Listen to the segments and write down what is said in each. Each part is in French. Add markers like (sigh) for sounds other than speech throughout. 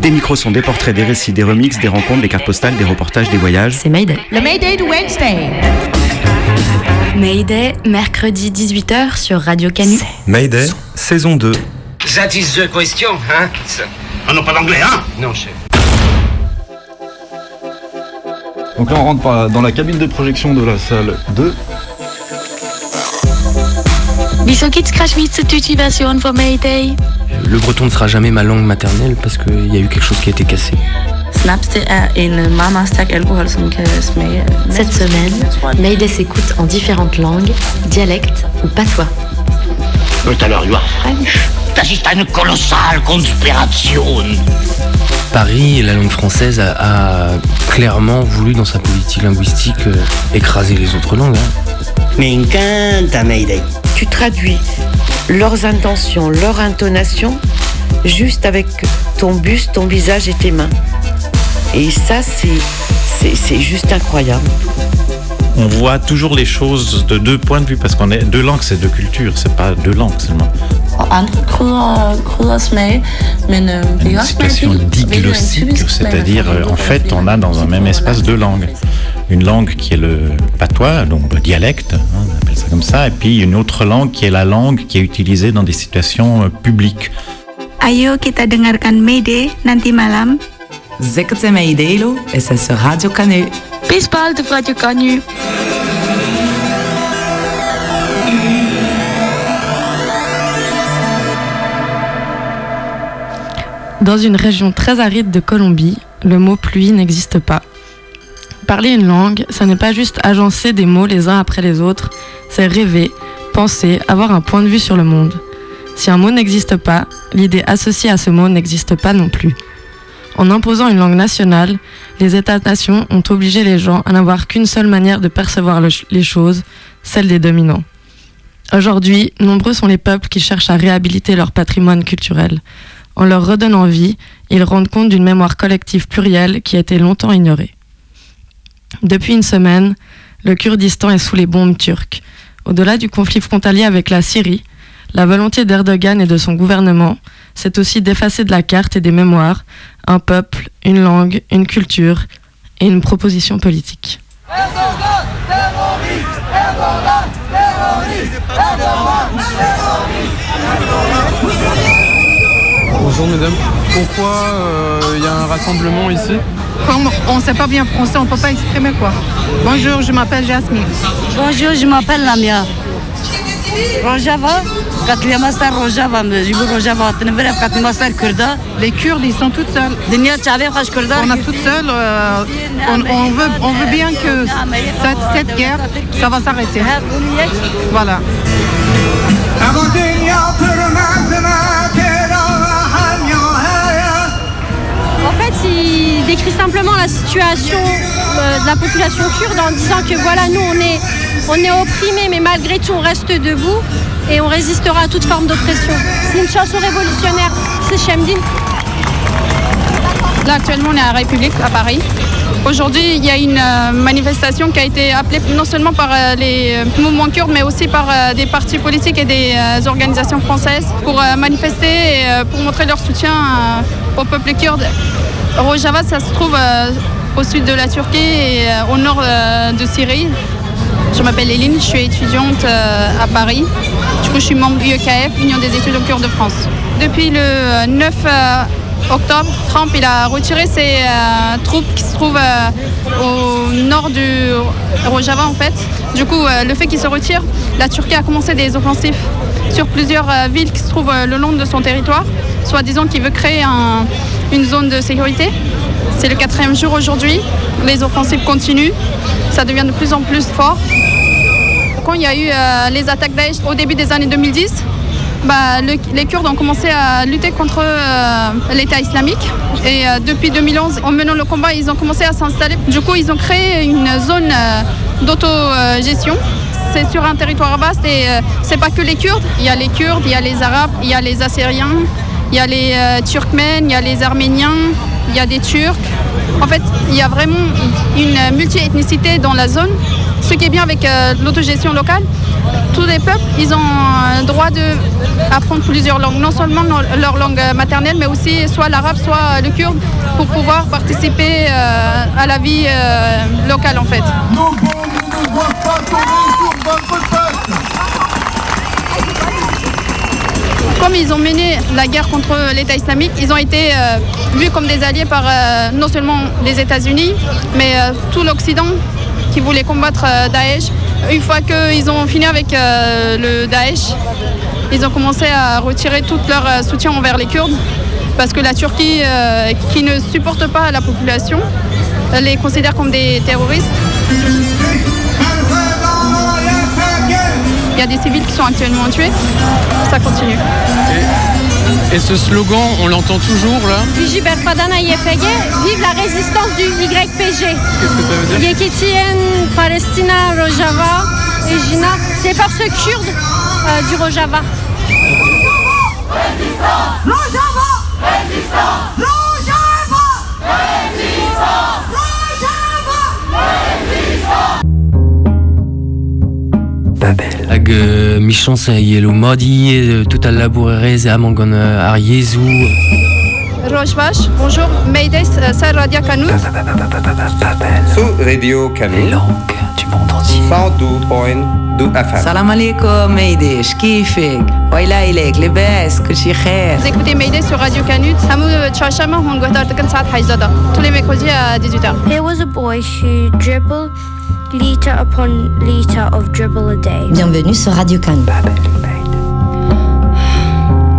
Des micros sont des portraits, des récits, des remixes, des rencontres, des cartes postales, des reportages, des voyages. C'est Mayday. Le Mayday de Wednesday. Mayday, mercredi 18h sur Radio Canu. Mayday, saison 2. That is the question, hein? Ah non, pas d'anglais, hein? Non, chef. Donc là, on rentre dans la cabine de projection de la salle 2. Wieso gibt's keine schweizerdeutsche Version von Mayday? Le breton ne sera jamais ma langue maternelle parce qu'il y a eu quelque chose qui a été cassé. Snapste er en meget, meget stærk alkohol, som kan smage... Cette semaine, Mayday s'écoute en différentes langues, dialectes ou patois. But alors, you are French Das ist eine kolossale Konspiration. Paris, la langue française, a, a clairement voulu dans sa politique linguistique euh, écraser les autres langues. hein. Me encanta Mayday. tu traduis leurs intentions, leur intonation, juste avec ton buste, ton visage et tes mains. Et ça, c'est, c'est, c'est juste incroyable. On voit toujours les choses de deux points de vue parce qu'on est deux langues, c'est deux cultures, c'est pas deux langues seulement. Une situation smag, c'est-à-dire euh, en fait on a dans un même espace deux langues. Une langue qui est le patois, donc le dialecte, hein, on appelle ça comme ça, et puis une autre langue qui est la langue qui est utilisée dans des situations euh, publiques. Ayo kita dengarkan Mayday nanti malam. Zekete Mayday lo, et c'est sur Radio Canu. Bald auf Radio Canu. Dans une région très aride de Colombie, le mot pluie n'existe pas. Parler une langue, ça n'est pas juste agencer des mots les uns après les autres, c'est rêver, penser, avoir un point de vue sur le monde. Si un mot n'existe pas, l'idée associée à ce mot n'existe pas non plus. En imposant une langue nationale, les États-nations ont obligé les gens à n'avoir qu'une seule manière de percevoir le- les choses, celle des dominants. Aujourd'hui, nombreux sont les peuples qui cherchent à réhabiliter leur patrimoine culturel. En leur redonnant vie, ils rendent compte d'une mémoire collective plurielle qui a été longtemps ignorée. Depuis une semaine, le Kurdistan est sous les bombes turques. Au-delà du conflit frontalier avec la Syrie, la volonté d'Erdogan et de son gouvernement, c'est aussi d'effacer de la carte et des mémoires un peuple, une langue, une culture et une proposition politique. Bonjour mesdames. Pourquoi il y a un rassemblement ici? Comme on ne sait pas bien français, on ne peut pas exprimer quoi. Bonjour, je m'appelle Jasmine. Bonjour, je m'appelle Lamia. Rojava, Rojava, Jibu Rojava, Kurda. Les Kurdes, ils sont toutes seules. Kurda. On a toutes seules. euh, on, on veut, on veut bien que cette, cette guerre, ça va s'arrêter. Voilà. Il décrit simplement la situation euh, de la population kurde en disant que voilà, nous, on est, on est opprimés, mais malgré tout, on reste debout et on résistera à toute forme d'oppression. C'est une chanson révolutionnaire. C'est Shemdin. Là, actuellement, on est à la République, à Paris. Aujourd'hui, il y a une euh, manifestation qui a été appelée non seulement par euh, les mouvements kurdes, mais aussi par des partis politiques et des organisations françaises pour manifester et pour montrer leur soutien au peuple kurde. Rojava, ça se trouve euh, au sud de la Turquie et euh, au nord euh, de Syrie. Je m'appelle Eline, je suis étudiante à Paris. Du coup, je suis membre UEKF, Union des étudiants kurdes de France. Depuis le euh, 9 euh, octobre, Trump il a retiré ses troupes qui se trouvent au nord du Rojava en fait. Du coup, le fait qu'il se retire, la Turquie a commencé des offensives sur plusieurs villes qui se trouvent le long de son territoire, soi-disant qu'il veut créer un- une zone de sécurité. C'est le quatrième jour aujourd'hui, les offensives continuent, ça devient de plus en plus fort. Quand il y a eu euh, les attaques Daesh au début des années 2010, bah, le- les Kurdes ont commencé à lutter contre euh, l'État islamique. Et euh, depuis 2011, en menant le combat, ils ont commencé à s'installer. Du coup, ils ont créé une zone d'autogestion. C'est sur un territoire vaste et euh, c'est pas que les Kurdes. Il y a les Kurdes, il y a les Arabes, il y a les Assyriens, il y a les euh, Turkmènes, il y a les Arméniens, il y a des Turcs. En fait, il y a vraiment une multi-ethnicité dans la zone. Ce qui est bien avec euh, l'autogestion locale, tous les peuples, ils ont le droit d'apprendre plusieurs langues, non seulement leur langue euh, maternelle, mais aussi soit l'arabe, soit le kurde, pour pouvoir participer euh, à la vie euh, locale en fait. Comme ils ont mené la guerre contre l'État islamique, ils ont été euh, vus comme des alliés par euh, non seulement les États-Unis, mais euh, tout l'Occident qui voulait combattre Daesh. Une fois qu'ils ont fini avec le Daesh, ils ont commencé à retirer tout leur soutien envers les Kurdes parce que la Turquie, qui ne supporte pas la population, les considère comme des terroristes. Il y a des civils qui sont actuellement tués. Ça continue. Et ce slogan, on l'entend toujours là? Vive la résistance du YPG. Qu'est-ce que ça veut dire? Yekitien, Palestina, Rojava et Jina, c'est les forces kurdes euh, du Rojava hag euh, michans e yelo modi, euh, tout al labourerez gant ar yezou. Bonjour, Mayday, c'est Radio Canut. Sous Radio Canut. Les langues du monde entier. Salam alaikum, Mayday, kifek. Waila ilek, lebes, kuchi khair. Vous écoutez sur Radio Canut. Euh, Hamou on goûte à Tous les mercredis à 18h. There was a boy who dribbled liter upon liter of dribble a day. Bienvenue sur Radio Cannes.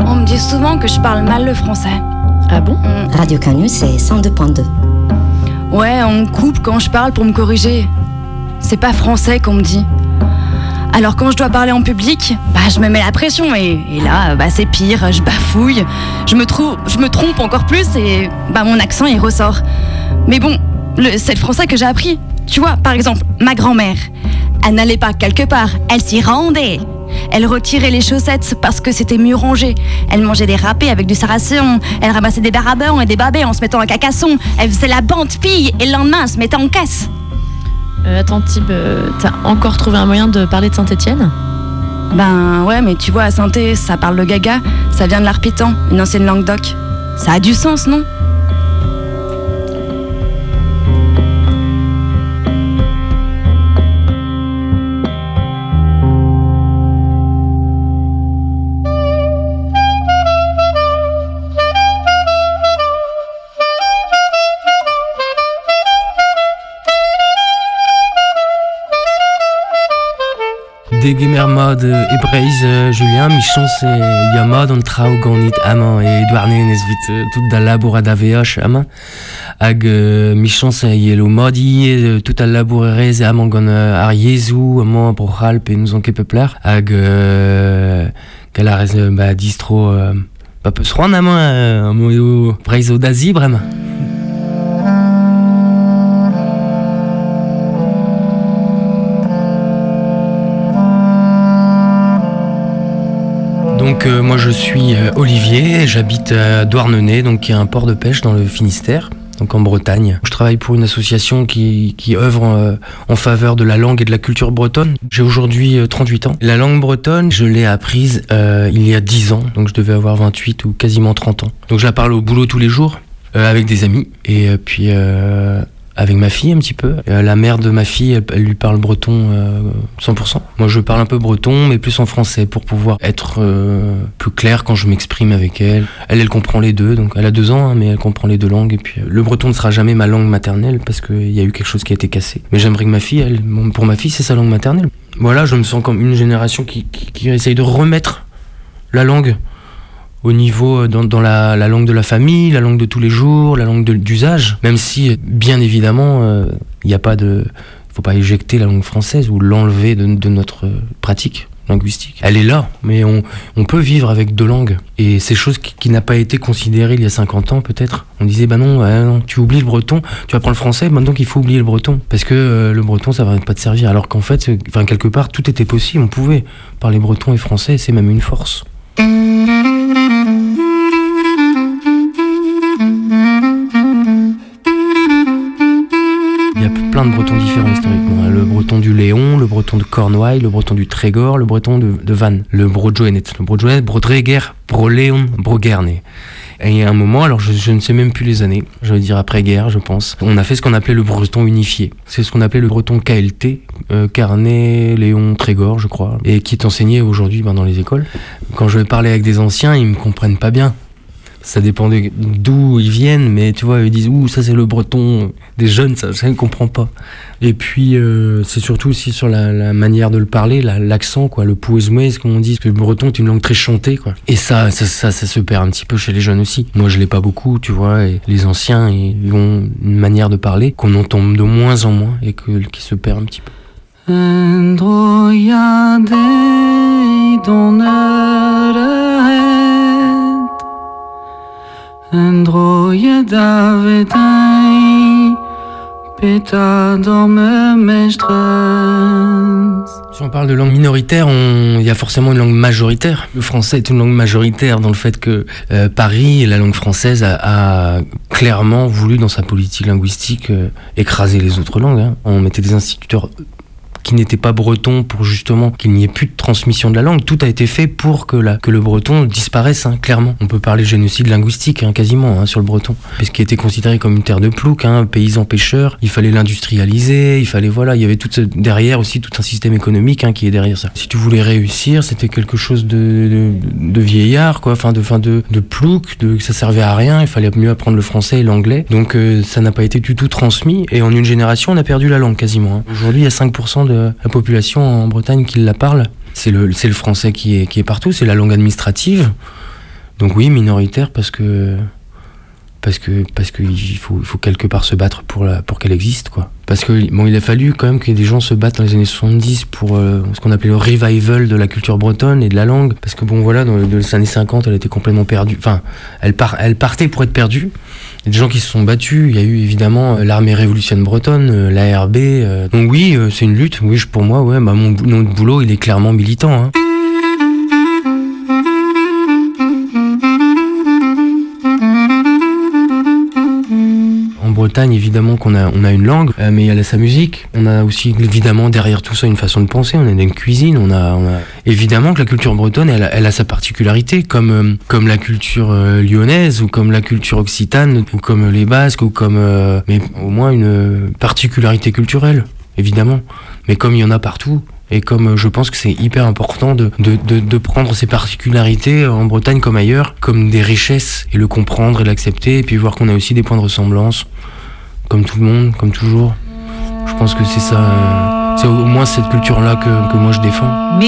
On me dit souvent que je parle mal le français. Ah bon? Radio Canut, c'est 102.2. Ouais, on me coupe quand je parle pour me corriger. C'est pas français qu'on me dit. Alors quand je dois parler en public, bah je me mets la pression et, et là bah c'est pire, je bafouille, je me, trou- je me trompe encore plus et bah mon accent il ressort. Mais bon, le- c'est le français que j'ai appris. Tu vois, par exemple, ma grand-mère, elle n'allait pas quelque part, elle s'y rendait. Elle retirait les chaussettes parce que c'était mieux rangé. Elle mangeait des râpés avec du sarrasin. Elle ramassait des barabons et des babets en se mettant un cacasson. Elle faisait la bande pille et le lendemain elle se mettait en caisse. Euh, attends, Tib, euh, t'as encore trouvé un moyen de parler de Saint-Etienne Ben ouais, mais tu vois, à Sainté, ça parle le gaga, ça vient de l'arpitan, une ancienne langue d'oc. Ça a du sens, non? Degemermad Ebreiz euh, Julien, michance et Yama dans le trao ganit ama et Edouard Nesvit euh, tout da labour à DVH ama. Hag euh, michance yelo modi euh, tout à labourerez à mangon euh, ar Yezu ama brochalp et nous en kepepler. Hag euh, galarez euh, bah distro euh, pas peu sroan ama euh, mo yo breizo d'azi vraiment. Donc euh, moi je suis euh, Olivier, j'habite à Douarnenez, donc qui est un port de pêche dans le Finistère, donc en Bretagne. Je travaille pour une association qui, œuvre euh, en faveur de la langue et de la culture bretonne. J'ai aujourd'hui euh, 38 ans. La langue bretonne, je l'ai apprise il y a 10 ans, donc je devais avoir 28 ou quasiment 30 ans. Donc je la parle au boulot tous les jours, avec des amis, et puis avec ma fille un petit peu. Euh, la mère de ma fille, elle, lui parle breton euh, 100%. Moi, je parle un peu breton, mais plus en français pour pouvoir être euh, plus clair quand je m'exprime avec elle. Elle, elle comprend les deux, donc elle a deux ans, hein, mais elle comprend les deux langues. Et puis, euh, le breton ne sera jamais ma langue maternelle parce qu'il y a eu quelque chose qui a été cassé. Mais j'aimerais que ma fille, elle, pour ma fille, c'est sa langue maternelle. Voilà, je me sens comme une génération qui essaye de remettre la langue au niveau euh, dans, la, la langue de la famille, la langue de tous les jours, la langue d'usage, même si bien évidemment il n'y a pas de, faut pas éjecter la langue française ou l'enlever de, notre euh, pratique linguistique. Elle est là, mais on, peut vivre avec deux langues. Et c'est chose qui, qui n'a pas été considérée il y a 50 ans peut-être. On disait, bah non, tu oublies le breton, tu apprends le français, maintenant qu'il faut oublier le breton. Parce que euh, le breton, ça va pas te servir. Alors qu'en fait, euh, quelque part, tout était possible. On pouvait parler breton et français, c'est même une force. De bretons différents historiquement. hein. Le breton du Léon, le breton de Cornouailles, le breton du Trégor, le breton de, de Vannes, le brojoenet, le brojoenet, brodreger, broléon, brogerne. Et a un moment, alors je, ne sais même plus les années, je veux dire après-guerre, je pense, on a fait ce qu'on appelait le breton unifié. C'est ce qu'on appelait le breton KLT, euh, Carnet, Léon, Trégor, je crois, et qui est enseigné aujourd'hui ben, dans les écoles. Quand je vais parler avec des anciens, ils me comprennent pas bien ça dépend de- d'où ils viennent, mais tu vois, ils disent ouh ça c'est le breton des jeunes, ça, ça ne comprend pas. Et puis euh, c'est surtout aussi sur la, la manière de le parler, la- l'accent quoi, le pouesmoues comme on dit, le breton est une langue très chantée quoi. Et ça, ça, ça, ça se perd un petit peu chez les jeunes aussi. Moi je l'ai pas beaucoup, tu vois, et les anciens ils ont une manière de parler qu'on entend de moins en moins et que, qui se perd un petit peu. Si on parle de langue minoritaire, il y a forcément une langue majoritaire. Le français est une langue majoritaire dans le fait que euh, Paris, la langue française, a, a clairement voulu dans sa politique linguistique euh, écraser les autres langues. hein. On mettait des instituteurs qui n'étaient pas bretons pour justement qu'il n'y ait plus de transmission de la langue. Tout a été fait pour que, la, que le breton disparaisse, hein, clairement. On peut parler génocide linguistique, hein, quasiment, hein, sur le breton. Ce qui était considéré comme une terre de plouc, hein, paysan pêcheur. Il fallait l'industrialiser, il fallait, voilà, il y avait tout derrière aussi tout un système économique qui est derrière ça. Si tu voulais réussir, c'était quelque chose de, vieillard, quoi, enfin de, fin de, plouc, de, ça servait à rien, il fallait mieux apprendre le français et l'anglais. Donc euh, ça n'a pas été du tout transmis, et en une génération, on a perdu la langue quasiment. Aujourd'hui, il y a 5% de la population en Bretagne qui la parle. C'est le, le français qui est, qui est partout, c'est la langue administrative. Donc oui, minoritaire parce que parce que parce qu'il faut il faut quelque part se battre pour la pour qu'elle existe quoi. Parce que bon, il a fallu quand même que des gens se battent dans les années 70 pour euh, ce qu'on appelait le revival de la culture bretonne et de la langue parce que bon voilà dans les années 50, elle était complètement perdue. Enfin, elle part elle partait pour être perdue. Il y a des gens qui se sont battus, il y a eu évidemment euh, l'armée révolutionnaire bretonne, euh, l'ARB. euh. Donc oui, c'est une lutte. Oui, pour moi ouais, bah mon boulot, il est clairement militant hein. Bretagne, évidemment qu'on a, une langue, euh, mais elle a sa musique. On a aussi, évidemment, derrière tout ça, une façon de penser. On a une cuisine. On a, évidemment que la culture bretonne, elle, a- sa particularité, comme, euh, la culture euh, lyonnaise ou comme la culture occitane ou comme les Basques ou comme, mais au moins une particularité culturelle, évidemment. Mais comme il y en a partout. Et comme je pense que c'est hyper important de, de prendre ces particularités en Bretagne comme ailleurs, comme des richesses, et le comprendre et l'accepter, et puis voir qu'on a aussi des points de ressemblance, comme tout le monde, comme toujours. Je pense que c'est ça, euh, c'est au moins cette culture-là que, que moi je défends.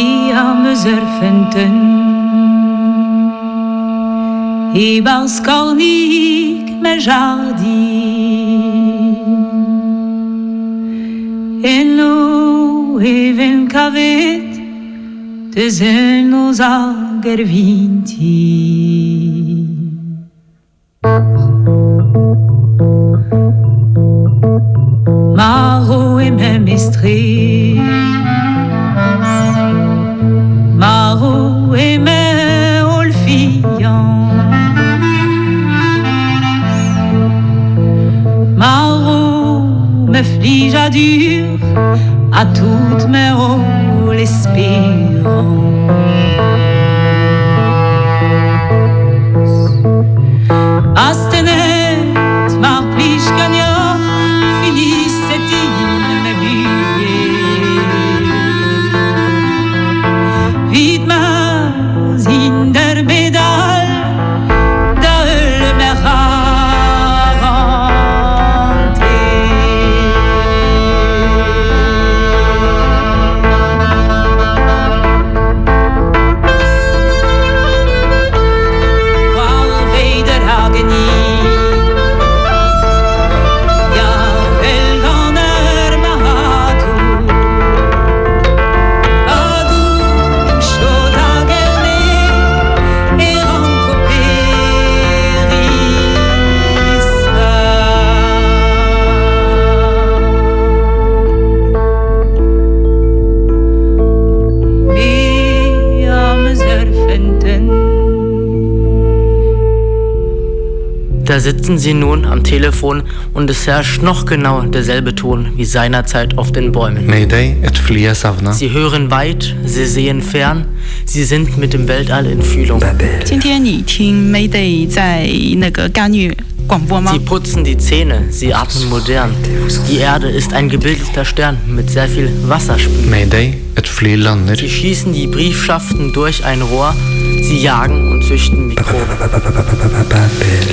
Estres Maro me olfian Maro me flige à dur à toutes mes rôles l'espérant Da sitzen sie nun am Telefon und es herrscht noch genau derselbe Ton wie seinerzeit auf den Bäumen. Mayday, ett flyet savna. Sie hören weit, sie sehen fern, sie sind mit dem Weltall in Fühlung. 今天你听 Mayday 在那个干预 Sie putzen die Zähne, sie atmen modern. Die Erde ist ein gebildeter Stern mit sehr viel Wasserspiegel. Sie schießen die Briefschaften durch ein Rohr, sie jagen und züchten Mikroben.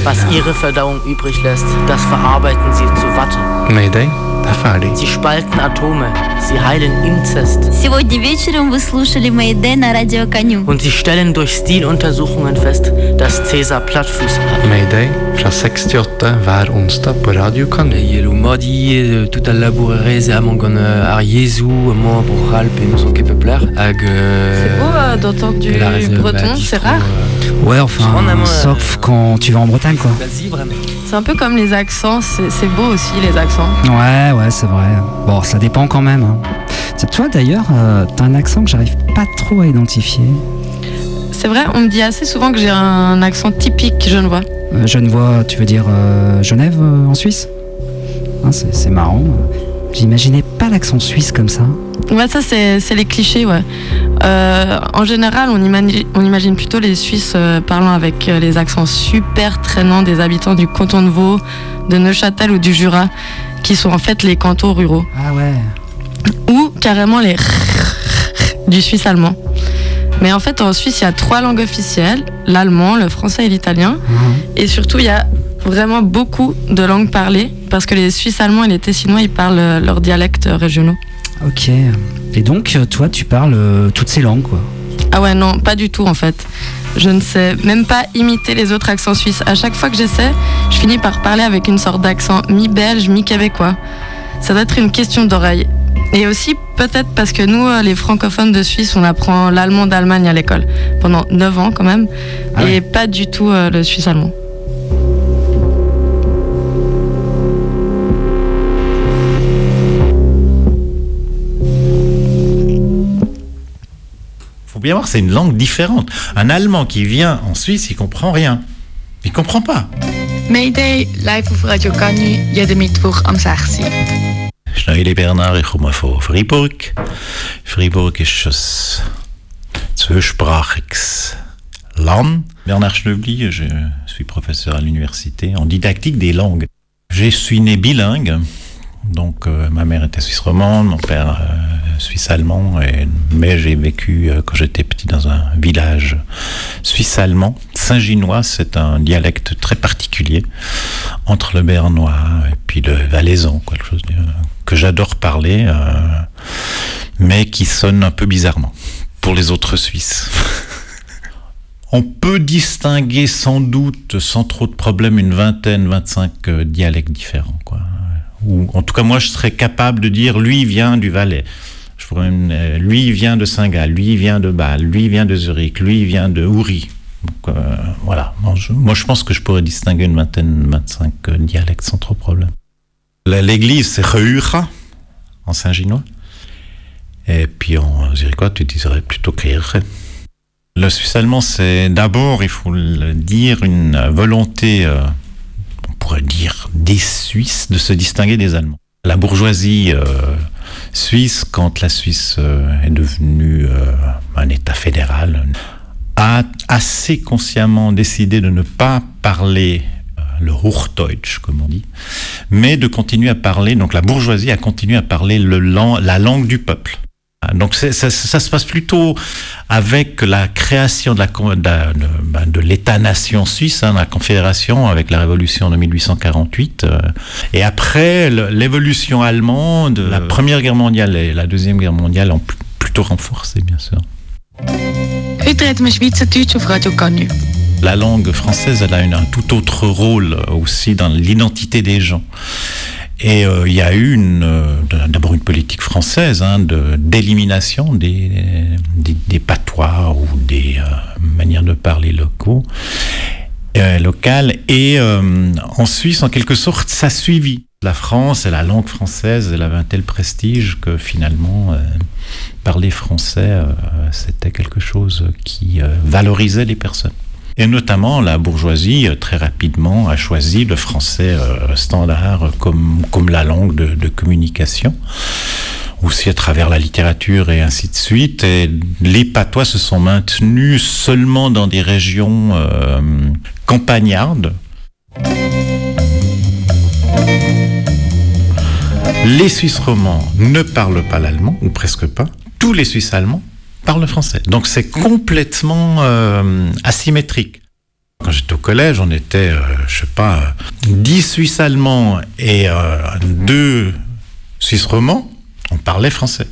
Was ihre Verdauung übrig lässt, das verarbeiten sie zu Watte. det är färdigt. Sie spalten Atome, sie heilen Inzest. Сегодня вечером вы слушали Мэйдэ на радио Коню. Und sie stellen durch Stiluntersuchungen fest, dass Cäsar Plattfüße hat. Mayday, fra 68 hver onsdag på Radio Kanu. Yelo modi tout al labourerez am gant ar Yezu mo brochal pe nous ket peupler hag C'est beau euh, d'entendre du breton, c'est rare. Ouais, enfin, sauf quand tu vas en Bretagne, quoi. C'est un peu comme les accents, c'est beau aussi les accents. Ouais, ouais, c'est vrai. Bon, ça dépend quand même. hein. Toi, d'ailleurs, euh, t'as un accent que j'arrive pas trop à identifier. C'est vrai, on me dit assez souvent que j'ai un accent typique genevois. Euh, Genevois, tu veux dire euh, Genève, euh, en Suisse? Hein, C'est c'est marrant. J'imaginais pas l'accent suisse comme ça. Ouais, ça c'est les clichés, ouais. Euh, en général, on imagine, on imagine plutôt les Suisses euh, parlant avec euh, les accents super traînants des habitants du canton de Vaud, de Neuchâtel ou du Jura, qui sont en fait les cantons ruraux. Ah ouais. Ou carrément les (laughs) du suisse allemand. Mais en fait, en Suisse, il y a trois langues officielles l'allemand, le français et l'italien. Et surtout, il y a vraiment beaucoup de langues parlées parce que les Suisses allemands et les Tessinois, ils parlent euh, leurs dialectes euh, régionaux. Ok. Et donc, euh, toi, tu parles toutes ces langues, quoi. Ah ouais, non, pas du tout en fait. Je ne sais même pas imiter les autres accents suisses. À chaque fois que j'essaie, je finis par parler avec une sorte d'accent mi-belge, mi-québécois. Ça doit être une question d'oreille. Et aussi peut-être parce que nous, les francophones de Suisse, on apprend l'allemand d'Allemagne à l'école pendant 9 ans quand même, et pas du tout le suisse allemand. Faut bien voir, c'est une langue différente. Un Allemand qui vient en Suisse, il comprend rien. Il comprend pas. Mayday, live op Radio Kanu, jede Mittwoch am 6. Schneider Bernard, ich komme von Fribourg. Fribourg ist ein zweisprachiges Land. Bernard Schneubli, je suis professeur à l'université en didactique des langues. Je suis né bilingue, donc euh, ma mère était suisse romande, mon père euh, suisse allemand, et, mais j'ai vécu euh, quand j'étais petit dans un village suisse allemand. Saint-Ginois, c'est un dialecte très particulier entre le bernois et puis le valaisan, quelque chose que j'adore parler, euh, mais qui sonne un peu bizarrement pour les autres Suisses. (laughs) On peut distinguer sans doute, sans trop de problèmes, une vingtaine, 25 euh, dialectes différents. Quoi. Ou en tout cas, moi, je serais capable de dire, lui vient du Valais. Je pourrais même, euh, lui vient de Saint-Gall, lui vient de Bâle, lui vient de Zurich, lui vient de Houry. Donc, euh, voilà. Bon, je- moi, je pense que je pourrais distinguer une vingtaine, 25 euh, dialectes sans trop de problème. La- L'église, c'est Reura, en Saint-Ginois. Et puis en zurichois, tu dirais plutôt Kirche. Le suisse allemand, c'est d'abord, il faut le dire, une volonté, euh, on pourrait dire, des Suisses de se distinguer des Allemands. La bourgeoisie suisse, quand la Suisse euh, est devenue euh, un État fédéral, a assez consciemment décidé de ne pas parler euh, le Hochdeutsch, comme on dit, mais de continuer à parler, donc la bourgeoisie a continué à parler le la langue du peuple. Ah, Donc ça, ça se passe plutôt avec la création de la con- de, la- de- ben, de l'État-nation suisse, hein, la Confédération, avec la Révolution de 1848, euh, et après l'évolution allemande, la Première Guerre mondiale et la Deuxième Guerre mondiale ont pl- plutôt renforcé, bien sûr. La langue française, elle a une- un tout autre rôle euh, aussi dans l'identité des gens. Et euh, il y a eu d'abord une politique française hein, d'élimination des, patois ou des euh, manières de parler locaux, euh, locales. Et en Suisse, en quelque sorte, ça suivit. La France et la langue française, elle avait un tel prestige que finalement, parler français, c'était quelque chose qui valorisait les personnes. Et notamment, la bourgeoisie, euh, très rapidement, a choisi le français euh, standard comme, comme la langue de, communication aussi à travers la littérature et ainsi de suite. Et les patois se sont maintenus seulement dans des régions euh, campagnardes. Les Suisses romands ne parlent pas l'allemand, ou presque pas. Tous les Suisses allemands parlent le français. Donc c'est complètement euh, asymétrique. Quand j'étais au collège, on était, euh, je sais pas, 10 Suisses allemands et euh, 2 Suisses romands on parlait français.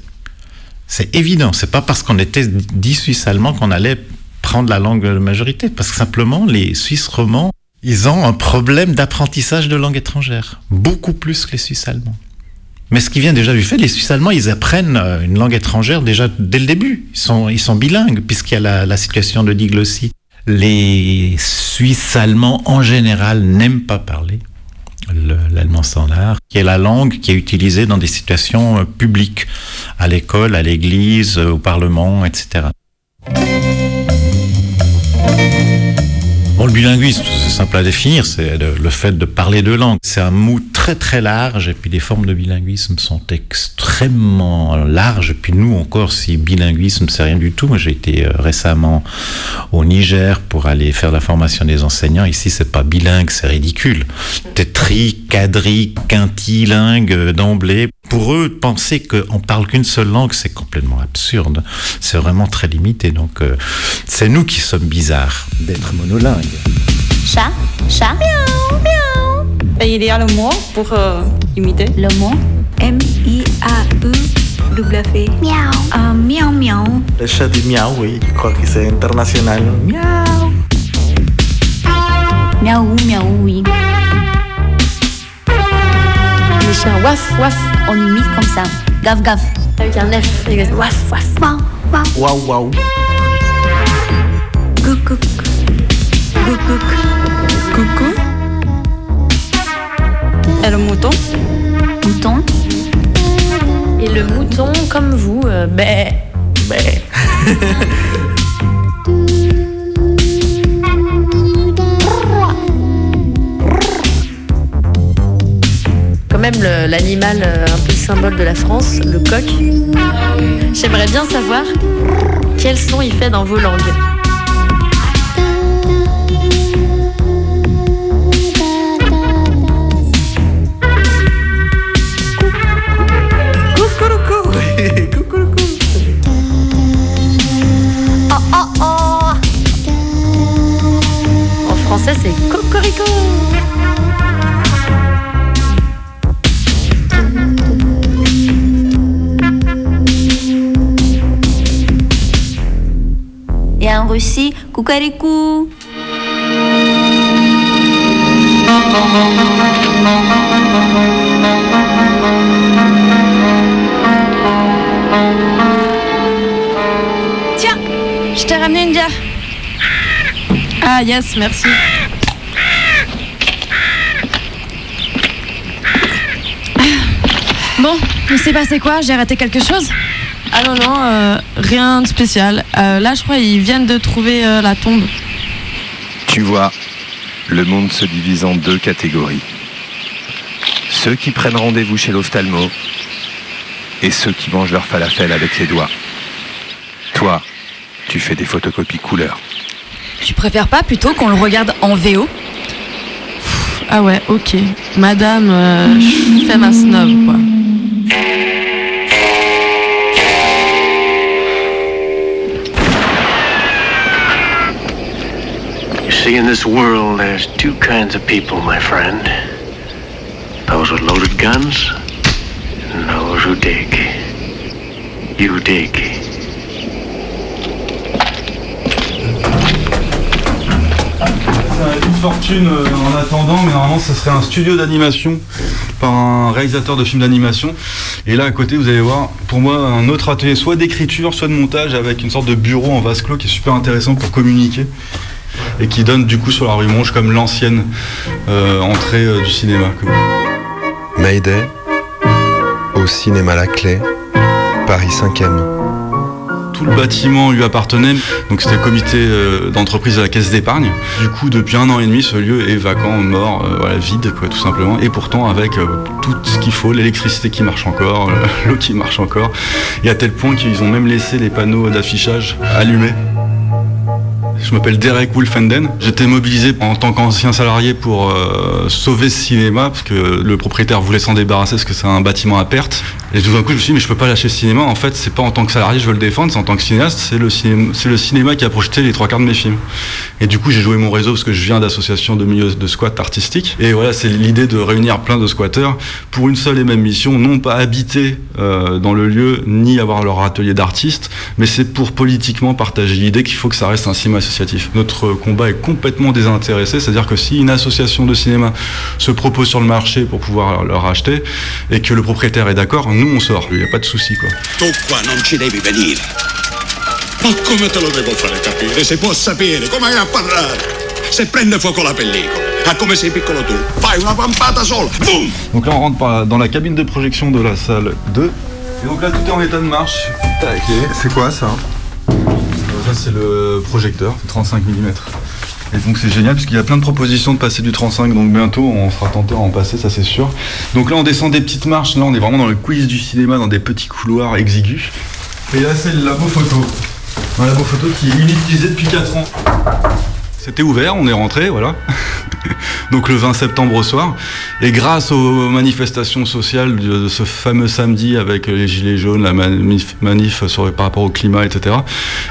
C'est évident, c'est pas parce qu'on était 10 Suisses allemands qu'on allait prendre la langue de majorité, parce que simplement les Suisses romans, ils ont un problème d'apprentissage de langue étrangère, beaucoup plus que les Suisses allemands. Mais ce qui vient déjà du fait, les Suisses allemands, ils apprennent euh, une langue étrangère déjà dès le début. Ils sont, ils sont bilingues, puisqu'il y a la, situation de diglossie. Les Suisses allemands, en général, n'aiment pas parler l'allemand standard, qui est la langue qui est utilisée dans des situations euh, publiques, à l'école, à l'église, euh, au parlement, etc. Le bilinguisme, c'est simple à définir, c'est le fait de parler deux langues. C'est un mot très très large, et puis les formes de bilinguisme sont extrêmement larges. Et puis nous encore, si bilinguisme, c'est rien du tout. Moi, j'ai été euh, récemment au Niger pour aller faire la formation des enseignants. Ici, c'est pas bilingue, c'est ridicule. Tétri, quadri, quintilingue euh, d'emblée. Pour eux, penser qu'on parle qu'une seule langue, c'est complètement absurde. C'est vraiment très limité. Donc, euh, c'est nous qui sommes bizarres d'être monolingues. Chat, chat, miaou, miaou. Et il y a le mot pour euh, imiter. Le mot M-I-A-E-W. Miaou. Euh, miaou, miaou. Le chat dit miaou, oui, je crois que c'est international. Miaou. Miaou, miaou, oui. Le chien waf, waf, on imite comme ça. Gaf, gaf. Avec un F. Waf, waf. Waouh, waouh. Waouh, waouh. Coucou. Coucou. Coucou. Et le mouton Mouton. Et le mouton, comme vous, euh, ben. Ben. Quand même le- l'animal euh, un peu symbole de la France, le coq. J'aimerais bien savoir quel son il fait dans vos langues. Français, c'est cocorico. Et en Russie, coucarikou. Yes, merci. Bon, il s'est passé quoi? J'ai raté quelque chose? Ah non, non, euh, rien de spécial. Euh, là, je crois ils viennent de trouver euh, la tombe. Tu vois, le monde se divise en deux catégories. Ceux qui prennent rendez-vous chez l'ophtalmo et ceux qui mangent leur falafel avec les doigts. Toi, tu fais des photocopies couleur. Tu préfères pas plutôt qu'on le regarde en VO Ah ouais, ok. Madame, euh, je fais ma snob, quoi. You see, in this world, there's two kinds of people, my friend. Those with loaded guns, and those who dig. You dig. Une fortune euh, en attendant, mais normalement ce serait un studio d'animation par un réalisateur de films d'animation. Et là à côté, vous allez voir, pour moi, un autre atelier, soit d'écriture, soit de montage, avec une sorte de bureau en vase clos qui est super intéressant pour communiquer et qui donne du coup sur la rue Monge comme l'ancienne euh, entrée euh, du cinéma. Mayday, au cinéma La Clé, Paris 5e. Le bâtiment lui appartenait. Donc c'était le comité euh, d'entreprise de la caisse d'épargne. Du coup, depuis un an et demi, ce lieu est vacant, mort, euh, vide, tout simplement. Et pourtant, avec euh, tout ce qu'il faut, l'électricité qui marche encore, (laughs) l'eau qui marche encore. Et à tel point qu'ils ont même laissé les panneaux d'affichage allumés. Je m'appelle Derek Wolfenden. J'étais mobilisé en tant qu'ancien salarié pour euh, sauver ce cinéma parce que le propriétaire voulait s'en débarrasser parce que c'est un bâtiment à perte. Et tout d'un coup, je me suis dit mais je peux pas lâcher ce cinéma. En fait, c'est pas en tant que salarié je veux le défendre, c'est en tant que cinéaste. C'est le cinéma, c'est le cinéma qui a projeté les trois quarts de mes films. Et du coup, j'ai joué mon réseau parce que je viens d'associations de milieux de squat artistiques. Et voilà, c'est l'idée de réunir plein de squatteurs pour une seule et même mission, non pas habiter euh, dans le lieu ni avoir leur atelier d'artiste, mais c'est pour politiquement partager l'idée qu'il faut que ça reste un cinéma associatif. Notre combat est complètement désintéressé, c'est-à-dire que si une association de cinéma se propose sur le marché pour pouvoir leur acheter et que le propriétaire est d'accord, nous on sort, il n'y a pas de souci quoi. Non ci devi venire. Ma come te lo devo fare capire? Se può sapere, come hai a parlare? Se prende fuoco la pellicola, come sei piccolo tu, fai una pampata sola, boum Donc là on rentre dans la cabine de projection de la salle 2. Et donc là tout est en état de marche. C'est quoi ça? C'est le projecteur, 35 mm. Et donc c'est génial parce qu'il y a plein de propositions de passer du 35, donc bientôt on sera tenté à en passer, ça c'est sûr. Donc là on descend des petites marches, là on est vraiment dans le quiz du cinéma, dans des petits couloirs exigus. Et là c'est le labo photo. Un labo photo qui est inutilisé depuis 4 ans. C'était ouvert, on est rentré, voilà. (laughs) Donc le 20 septembre au soir. Et grâce aux manifestations sociales de ce fameux samedi avec les gilets jaunes, la manif, sur, par rapport au climat, etc.,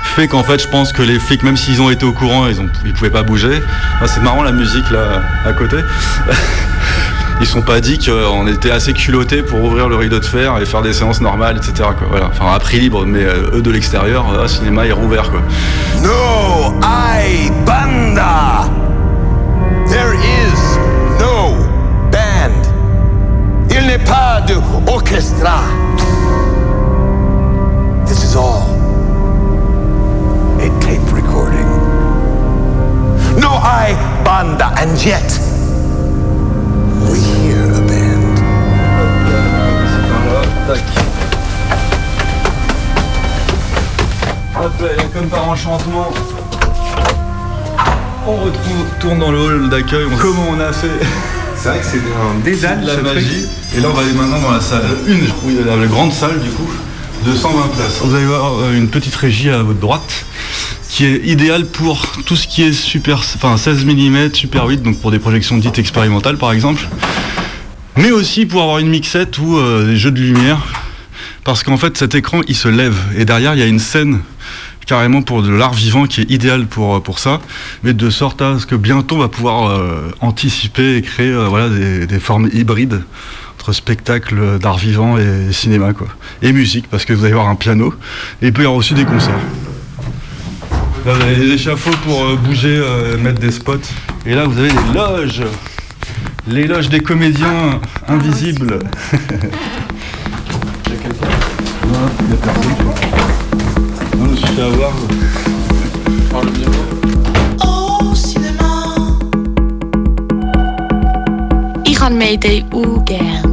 fait qu'en fait je pense que les flics, même s'ils ont été au courant, ils, ils pouvaient pas bouger. Ah, c'est marrant la musique là à côté. (laughs) Ils sont pas dit qu'on était assez culottés pour ouvrir le rideau de fer et faire des séances normales, etc. Quoi. Voilà. Enfin à prix libre, mais euh, eux de l'extérieur, le cinéma est rouvert quoi. No hay banda. There is no band. Il n'est pas de orchestra. This is all a tape recording. No hay banda, and yet enchantement, on retourne dans le hall d'accueil. On- Comment on a fait (laughs) C'est vrai que c'est un dédale de la magie. Et là, on va aller maintenant dans la salle 1. Oui, la, la grande salle du coup, de 120 places. Vous allez voir euh, une petite régie à votre droite qui est idéale pour tout ce qui est super, enfin 16 mm, super 8, donc pour des projections dites expérimentales par exemple. Mais aussi pour avoir une mixette ou euh, des jeux de lumière. Parce qu'en fait, cet écran, il se lève. Et derrière, il y a une scène carrément pour de l'art vivant qui est idéal pour, euh, pour ça. Mais de sorte à ce que bientôt, on va pouvoir euh, anticiper et créer euh, voilà, des, des formes hybrides entre spectacle d'art vivant et cinéma. Quoi. Et musique, parce que vous allez voir un piano. Et il peut y avoir aussi des concerts. Là, vous avez des échafauds pour euh, bouger, mettre des spots. Et là, vous avez les loges. Les loges des comédiens invisibles. (laughs) Il je me suis fait avoir. Par le Au cinéma. Iran Mayday ou guerre.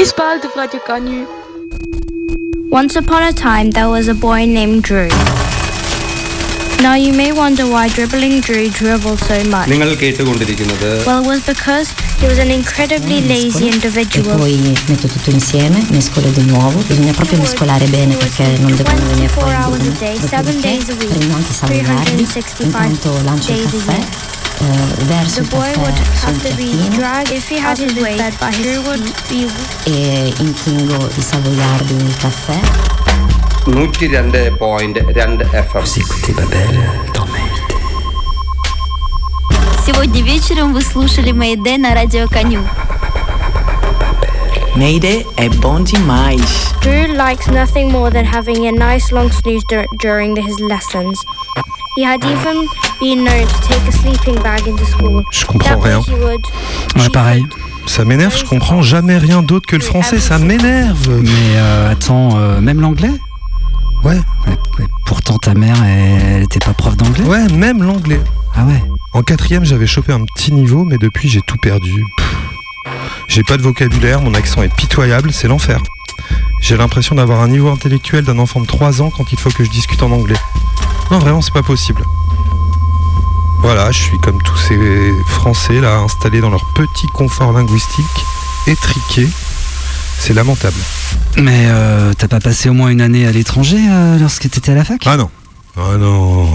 Baseball de Radio Canu. Once upon a time, there was a boy named Drew. Now you may wonder why dribbling Drew dribbled so much. നിങ്ങൾ കേട്ടുകൊണ്ടിരിക്കുന്നത് Well, it was because he was an incredibly lazy e individual. poi metto tutto insieme, mescolo di nuovo, bisogna proprio mescolare bene perché non devono venire fuori 24 hours a day, 7 days a week, prendo anche i salvaguardi, 365 intanto lancio il days a caffè, year. versus the boy would have to be dragged if he had his way. Bed by his would be. E in Kingo i savoiardi nel caffè. Nutri rende point rende effort. Così Бабеля томейте. Сегодня вечером вы слушали мейде на радио Коню. Мейде é bom demais. Drew likes nothing more than having a nice long snooze during his lessons. He had even been known to take a sleeping bag into school. Je comprends rien. Ouais, pareil. Ça m'énerve, je comprends jamais rien d'autre que le français, ça m'énerve. Mais euh, attends, euh, même l'anglais? Ouais. Pourtant, ta mère, elle, était pas prof d'anglais? Ouais, même l'anglais. Ah ouais En quatrième, j'avais chopé un petit niveau, mais depuis, j'ai tout perdu. J'ai pas de vocabulaire, mon accent est pitoyable, c'est l'enfer. J'ai l'impression d'avoir un niveau intellectuel d'un enfant de 3 ans quand il faut que je discute en anglais. Non, vraiment, c'est pas possible. Voilà, je suis comme tous ces Français là, installés dans leur petit confort linguistique, étriqué. C'est lamentable. Mais euh, t'as pas passé au moins une année à l'étranger euh, lorsque t'étais à la fac? Ah non. Ah non,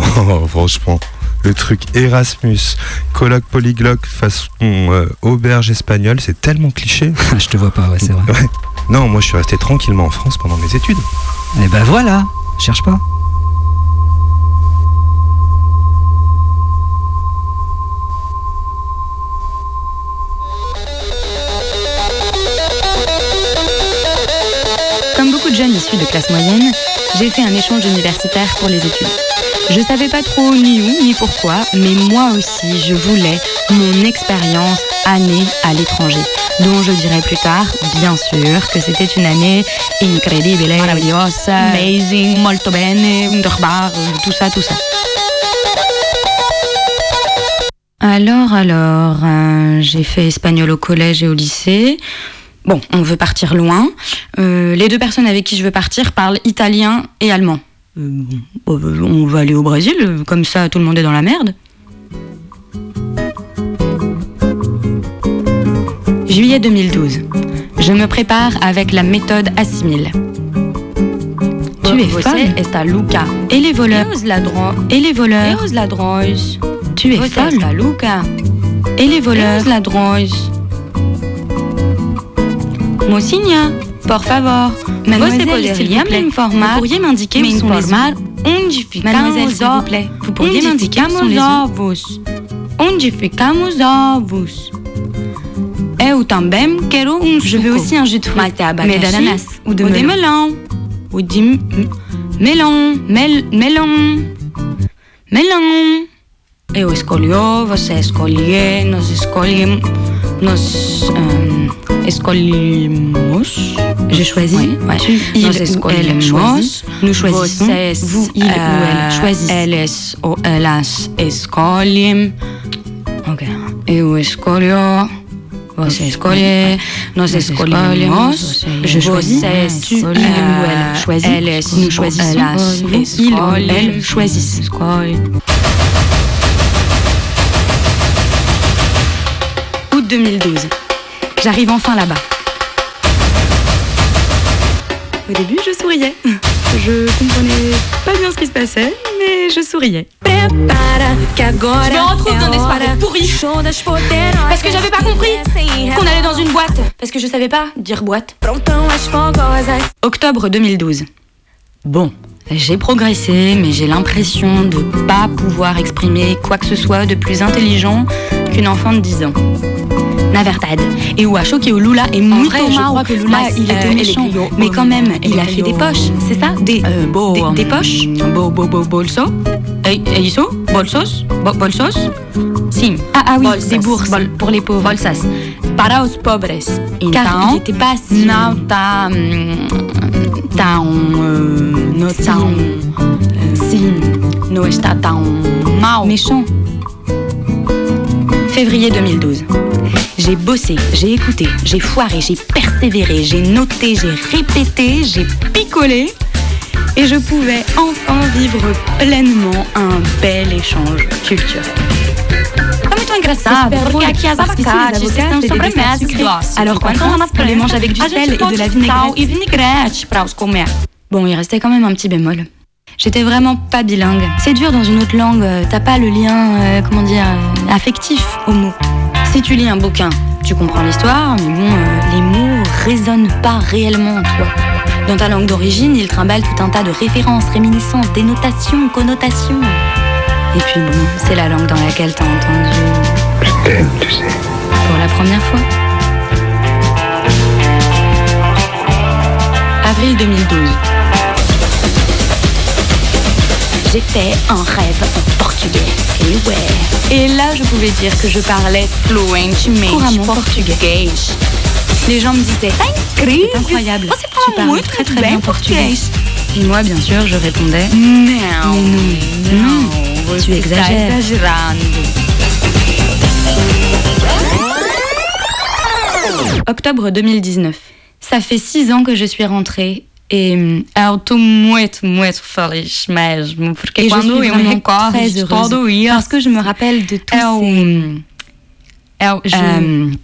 (laughs) franchement. Le truc Erasmus, colloque polyglotte façon euh, auberge espagnole, c'est tellement cliché. (laughs) je te vois pas, ouais, c'est vrai. Ouais. Non, moi je suis resté tranquillement en France pendant mes études. Eh ben voilà, cherche pas. De classe moyenne, j'ai fait un échange universitaire pour les études. Je savais pas trop ni où ni pourquoi, mais moi aussi je voulais mon expérience année à l'étranger, dont je dirai plus tard, bien sûr, que c'était une année incredibile, meravigliosa, amazing, molto bene, wunderbar, tout ça, tout ça. Alors, alors, euh, j'ai fait espagnol au collège et au lycée. Bon, on veut partir loin. Euh, les deux personnes avec qui je veux partir parlent italien et allemand. Euh, euh, on va aller au Brésil, comme ça tout le monde est dans la merde. Juillet 2012. Je me prépare avec la méthode assimile. Tu es folle est à Luca. Et les voleurs Et les voleurs Tu es folle à Luca. Et les voleurs. Mocinha, por favor. Mademoiselle, s'il vous plaît, vous pourriez m'indiquer où sont les œufs ficamos s'il vous plaît, vous pourriez m'indiquer où sont les ovos Onde ficamos ovos Eu também quero um Je veux aussi un jus de fruits, mais d'ananas ou de melon. Ou de melon, mel, melon, melon. Eu escolhi, você escolhe, nós escolhemos, nós euh, escolhemos. Je choisis. Tu, il, ou elle choisit. Nous choisissons. Vocês, vous, il ou elle euh, choisissent. Eles ou elas escolhem. Ok. Eu escolho. Você escolhe. Nós escolhemos. Je choisis. Vocês, tu, il ou euh, elle choisit. Eles, Nous choisissons. elas il ou elle choisissent. Août 2012. J'arrive enfin là-bas. Au début, je souriais. Je comprenais pas bien ce qui se passait, mais je souriais. Je me retrouve dans des soirées pourries. Parce que j'avais pas compris qu'on allait dans une boîte. Parce que je savais pas dire boîte. Octobre 2012. Bon, j'ai progressé, mais j'ai l'impression de pas pouvoir exprimer quoi que ce soit de plus intelligent qu'une enfant de 10 ans. Na verdade. Et ou Lula est En vrai, je crois que Lula, il était méchant. Mais quand même, il a fait des poches, c'est ça? Des, des, des poches? Bo, bo, bo, bolso Bolsos? Bo- Bolsos? Sim. Ah, ah oui, des bourses pour les pauvres. Bolsas. Para os pobres. Car il était pas si... Tá... hum, euh. Sim. Está tão mal. Méchant. Février 2012. J'ai bossé, j'ai écouté, j'ai foiré, j'ai persévéré, j'ai noté, j'ai répété, j'ai picolé. Et je pouvais enfin vivre pleinement un bel échange culturel. Alors quoi on les mange avec du sel et de la vinaigrette. Bon, il restait quand même un petit bémol. J'étais vraiment pas bilingue. C'est dur dans une autre langue, euh, t'as pas le lien, euh, comment dire, euh, affectif au mot. Si tu lis un bouquin, tu comprends l'histoire, mais bon, euh, les mots résonnent pas réellement en toi. Dans ta langue d'origine, il trimballe tout un tas de références, réminiscences, dénotations, connotations. Et puis bon, c'est la langue dans laquelle t'as entendu. Je t'aime, tu sais. Pour la première fois. Avril 2012. Fait un rêve en portugais. Et ouais. Et là, je pouvais dire que je parlais fluent, couramment portugais. Les gens me disaient C'est incroyable. tu parles très très bien portugais. Et moi, bien sûr, je répondais Non, Mais non, non, tu exagères. Octobre 2019. Ça fait six ans que je suis rentrée et eu tô muito, muito feliz mesmo. Porque Et je quando suis eu heureuse. todo isso, parce que je me rappelle de tous ces... je- Euh,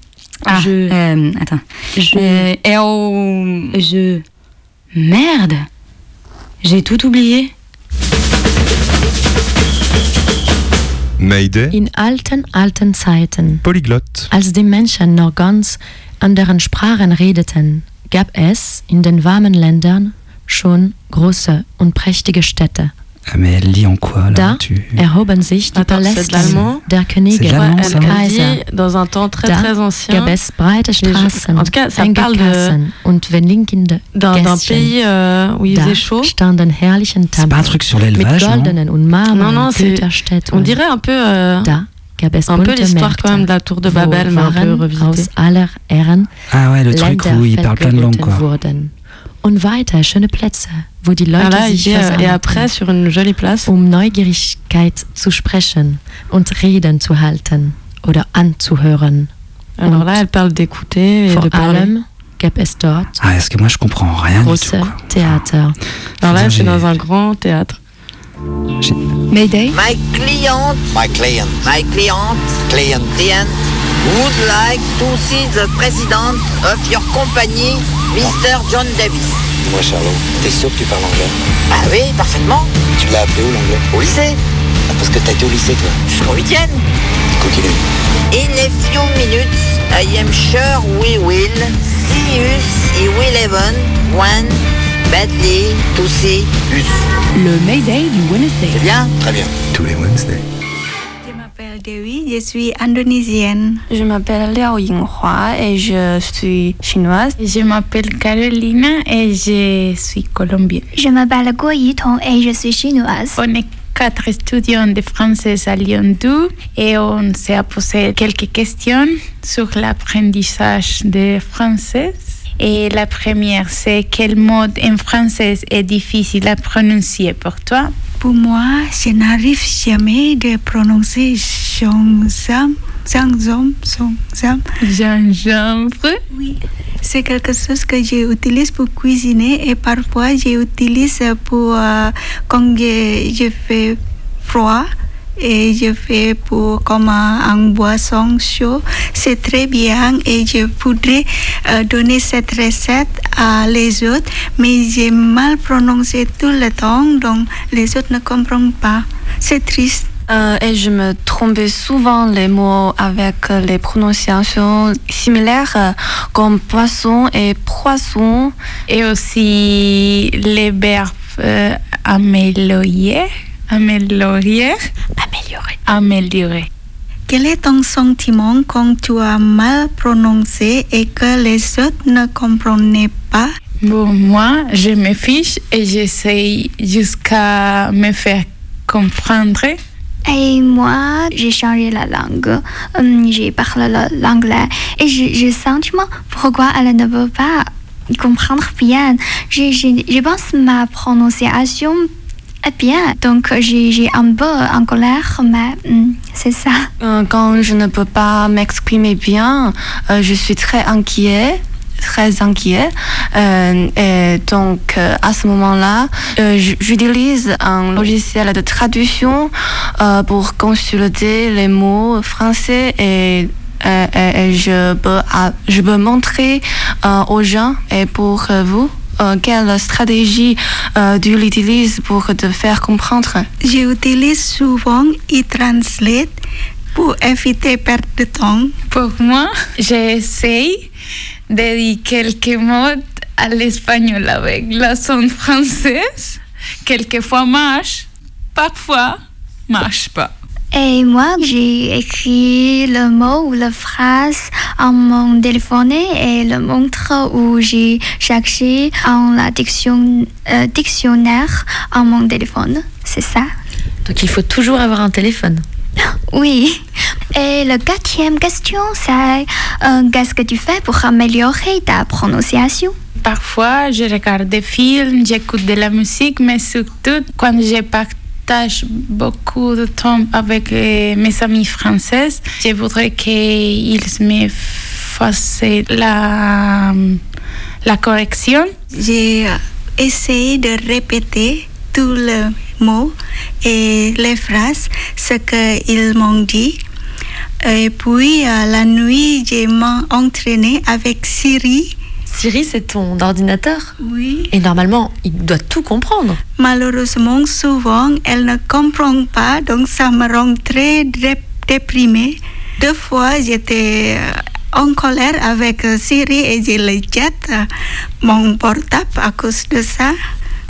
ah, je- euh, attends. je- Euh, eu- je... Merde J'ai tout oublié. Mayday, In alten, alten Zeiten, Polyglotte. als die Menschen noch ganz anderen Sprachen redeten, gab es in den warmen Ländern schon große und prächtige Städte. Ah, mais elle lit en quoi là Da tu... erhoben sich die Attends, Paläste der Könige Elle Kaiser. dans un temps très Da très ancien gab es breite Straßen, en tout cas, ça enge parle de- Gassen und verlinkende d'un pays euh, où il Da faisait chaud. standen herrlichen C'est pas un Tempel truc sur mit l'élevage, non goldenen und c'est- Güterstätten. On dirait un peu, euh, Da un peu l'histoire quand même de la tour de Babel, mais un peu revisité. Ah ouais, le truc où il parle plein de langues quoi. Und weiter schöne Plätze, wo die Ah Leute là, il sich et versammelten, après, sur une jolie place, um Neugierigkeit zu sprechen und Reden zu halten oder anzuhören. alors Und là, elle parle d'écouter et vor de parler. allem gab es dort Ah, est-ce que moi je comprends rien du tout quoi. Theater. Alors là, j'ai- dans un grand théâtre. Mayday? My client, My client. my client, Client. client would like to see the president of your company, Mr. John Davis. Dis-moi, Charlot, t'es sûr que tu parles anglais? Ah oui, parfaitement. Tu l'as appelé où l'anglais? Au lycée, Ah, Parce que t'as été au lycée, toi. jusqu'en huitième. Coquille. In a few minutes, I am sure we will see us. Will even one badly to see us. Le Mayday du Wednesday. C'est bien? Très bien. Tous les Wednesdays. Je m'appelle Dewi, je suis indonésienne. Je m'appelle Liao Yinghua et je suis chinoise. Je m'appelle Carolina et je suis colombienne. Je m'appelle Guo Yitong et je suis chinoise. On est quatre étudiants de français à Lyon 2 et on s'est posé quelques questions sur l'apprentissage de français. Et la première, c'est quel mot en français est difficile à prononcer pour toi? Pour moi, je n'arrive jamais de prononcer Jean-Zam, Jean-Zam. Gingembre Oui, c'est quelque chose que j'utilise pour cuisiner et parfois j'utilise pour euh, quand je, je fais froid et je fais pour comme un, boisson chaud. C'est très bien et je voudrais euh, donner cette recette à les autres, mais j'ai mal prononcé tout le temps, donc les autres ne comprennent pas. C'est triste. Euh, et je me trompais souvent les mots avec les prononciations similaires euh, comme poisson et poisson. Et aussi les verbes euh, améliorer, améliorer, améliorer. Quel est ton sentiment quand tu as mal prononcé et que les autres ne comprenaient pas? Bon, moi, je me fiche et j'essaye jusqu'à me faire comprendre. Et moi, j'ai changé la langue. Hum, j'ai parlé le- l'anglais. Et je, je sentiment pourquoi elle ne veut pas comprendre bien? Je, je, je pense ma prononciation Eh bien, donc j'ai un peu en colère, mais hmm, c'est ça. Euh, Quand je ne peux pas m'exprimer bien, euh, je suis très inquiet très inquiet. Euh, et donc à ce moment-là j'utilise un logiciel de traduction pour consulter les mots français et je peux, je peux montrer aux gens. Et pour vous? Euh, quelle stratégie euh, tu utilises pour te faire comprendre? J'utilise souvent e-translate pour éviter perdre de temps. Pour moi, j'essaye de dire quelques mots à l'espagnol avec l'accent française. Quelquefois marche, parfois marche pas. Et moi, j'ai écrit le mot ou la phrase en mon téléphone et le montre où j'ai cherché en la diction, euh, dictionnaire en mon téléphone. C'est ça? Donc il faut toujours avoir un téléphone. (gasps) Oui. Et la quatrième question, c'est euh, qu'est-ce que tu fais pour améliorer ta prononciation? Parfois, je regarde des films, j'écoute de la musique, mais surtout quand je partage beaucoup de temps avec euh, mes amis français, je voudrais qu'ils me fassent la, la correction. J'ai essayé de répéter tous les mots et les phrases, ce qu'ils m'ont dit. Et puis, la nuit, j'ai m'en entraîné avec Siri. Siri, c'est ton ordinateur Oui. Et normalement, il doit tout comprendre. Malheureusement, souvent, elle ne comprend pas, donc ça me rend très dé- déprimée. Deux fois, j'étais euh, en colère avec euh, Siri et je le jette euh, mon portable à cause de ça.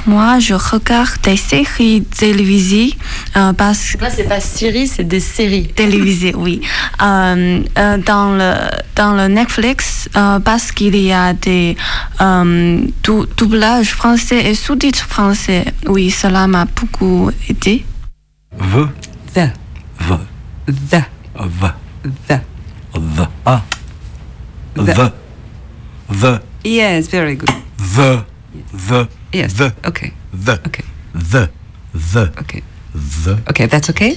Moi, je regarde des séries télévisées euh, parce Là, c'est pas Siri, c'est des séries. télévisées, oui. Euh, euh, dans le dans le Netflix euh, parce qu'il y a des euh, dou- doublages français et sous-titres français. Oui, cela m'a beaucoup aidé. V. The. V. The. V. The. V. A. The. V. V. Yes, very good. V. V. Yes. V. Okay. V. Okay. V. V. Okay. V. Okay, that's okay?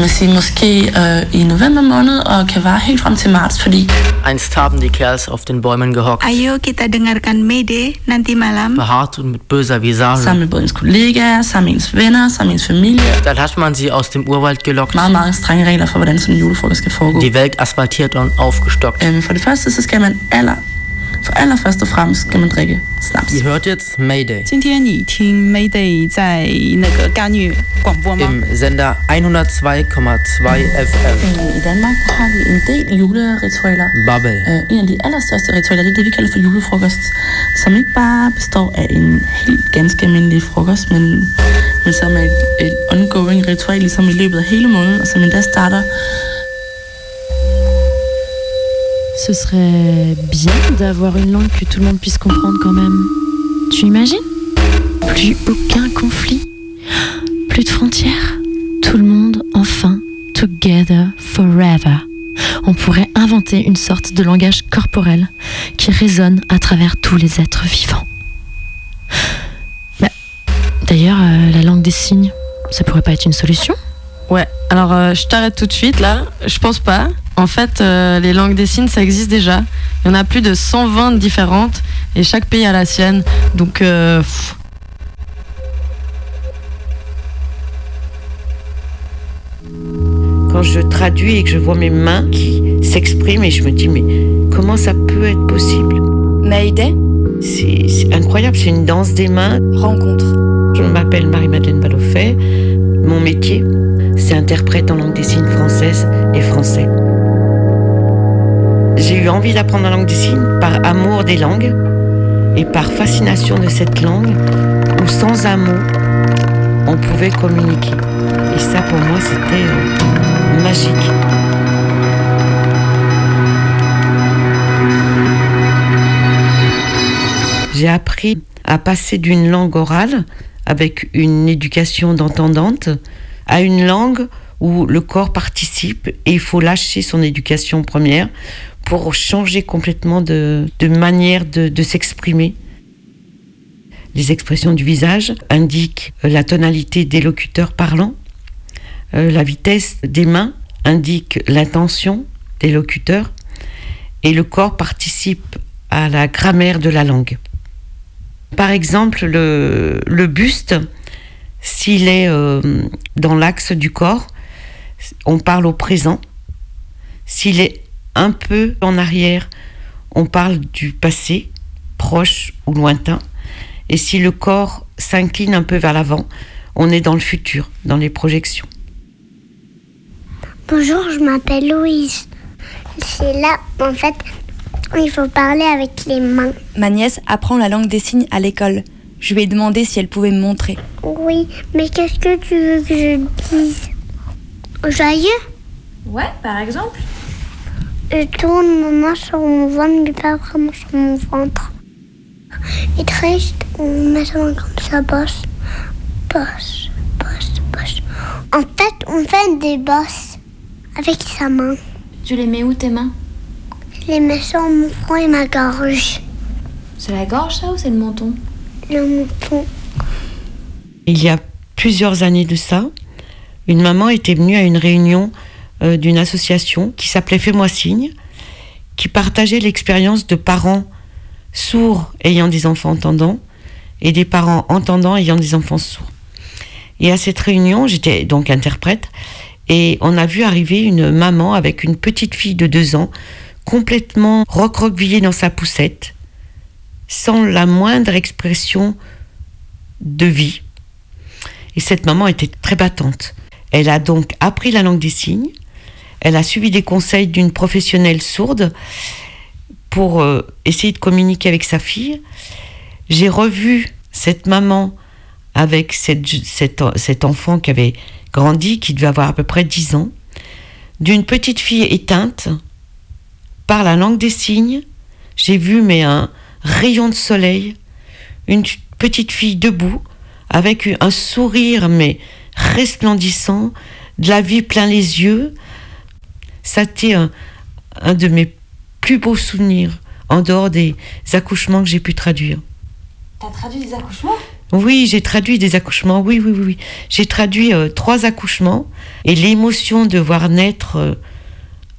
man sige, måske øh, i november måned og kan vare helt frem til marts, fordi Einst haben die Kerls auf den Bäumen gehockt, Ayo kita dengarkan Mayday nanti malam. behaart und mit böser Visage. Sammen med både ens kollegaer, sammen ens venner, sammen ens familie. Dann hat man sie aus dem Urwald gelockt, Meget, meget strenge regler for, hvordan sådan en julefrokost skal foregå. die Welt asphaltiert und aufgestockt. Øhm, for det første, så skal man aller, for allerførst og fremmest skal man drikke snaps. Ihr hört jetzt Mayday 今天你听 Mayday 在那个干预广播吗？ im Sender 102,2 FM. Øh, I Danmark der har vi en del juleritualer. Bubble. Øh, en af de allerstørste ritualer, det er det, vi kalder for julefrokost, som ikke bare består af en helt ganske almindelig frokost, men, men som er et, et ongoing ritual, ligesom i løbet af hele måneden, og som endda starter Ce serait bien d'avoir une langue que tout le monde puisse comprendre quand même. Tu imagines? Plus aucun conflit, plus de frontières. Tout le monde, enfin, together forever. On pourrait inventer une sorte de langage corporel qui résonne à travers tous les êtres vivants. Bah, D'ailleurs, euh, la langue des signes, ça pourrait pas être une solution? Ouais, alors euh, je t'arrête tout de suite là. Je pense pas. En fait, euh, les langues des signes, ça existe déjà. Il y en a plus de 120 différentes et chaque pays a la sienne. Donc, euh. Quand je traduis et que je vois mes mains qui s'expriment et je me dis mais comment ça peut être possible? Mayday C'est c'est incroyable, c'est une danse des mains. Rencontre. Je m'appelle Marie-Madeleine Baloffet. Mon métier, c'est interprète en langue des signes française et français. J'ai eu envie d'apprendre la langue des signes par amour des langues et par fascination de cette langue où sans un mot, on pouvait communiquer. Et ça pour moi c'était euh, magique. J'ai appris à passer d'une langue orale avec une éducation d'entendante à une langue où le corps participe et il faut lâcher son éducation première pour changer complètement de, de manière de, s'exprimer. Les expressions du visage indiquent la tonalité des locuteurs parlants. Euh, la vitesse des mains indique l'intention des locuteurs. Et le corps participe à la grammaire de la langue. Par exemple, le, le buste, s'il est euh, dans l'axe du corps, on parle au présent. S'il est un peu en arrière, on parle du passé, proche ou lointain. Et si le corps s'incline un peu vers l'avant, on est dans le futur, dans les projections. Bonjour, je m'appelle Louise. C'est là, en fait, il faut parler avec les mains. Ma nièce apprend la langue des signes à l'école. Je lui ai demandé si elle pouvait me montrer. Oui, mais qu'est-ce que tu veux que je dise? Joyeux? Ouais, par exemple. Je tourne ma main sur mon ventre, mais pas vraiment sur mon ventre. Et triste, on met sa main comme ça, bosse, bosse, bosse, bosse. En fait, on fait des bosses avec sa main. Tu les mets où tes mains? Je les mets sur mon front et ma gorge. C'est la gorge ça ou c'est le menton? Le menton. Il y a plusieurs années de ça, une maman était venue à une réunion euh, d'une association qui s'appelait Fais-moi signe, qui partageait l'expérience de parents sourds ayant des enfants entendants et des parents entendants ayant des enfants sourds. Et à cette réunion, j'étais donc interprète, et on a vu arriver une maman avec une petite fille de deux ans, complètement recroquevillée dans sa poussette, sans la moindre expression de vie. Et cette maman était très battante. Elle a donc appris la langue des signes, elle a suivi des conseils d'une professionnelle sourde pour euh, essayer de communiquer avec sa fille. J'ai revu cette maman avec cette, cet enfant qui avait grandi, qui devait avoir à peu près 10 ans, d'une petite fille éteinte par la langue des signes. J'ai vu mais un rayon de soleil, une petite fille debout avec un sourire mais resplendissant, de la vie plein les yeux. Ça a été un, de mes plus beaux souvenirs en dehors des accouchements que j'ai pu traduire. T'as traduit des accouchements? Oui, j'ai traduit des accouchements. Oui, oui, oui. oui. J'ai traduit euh, trois accouchements et l'émotion de voir naître euh,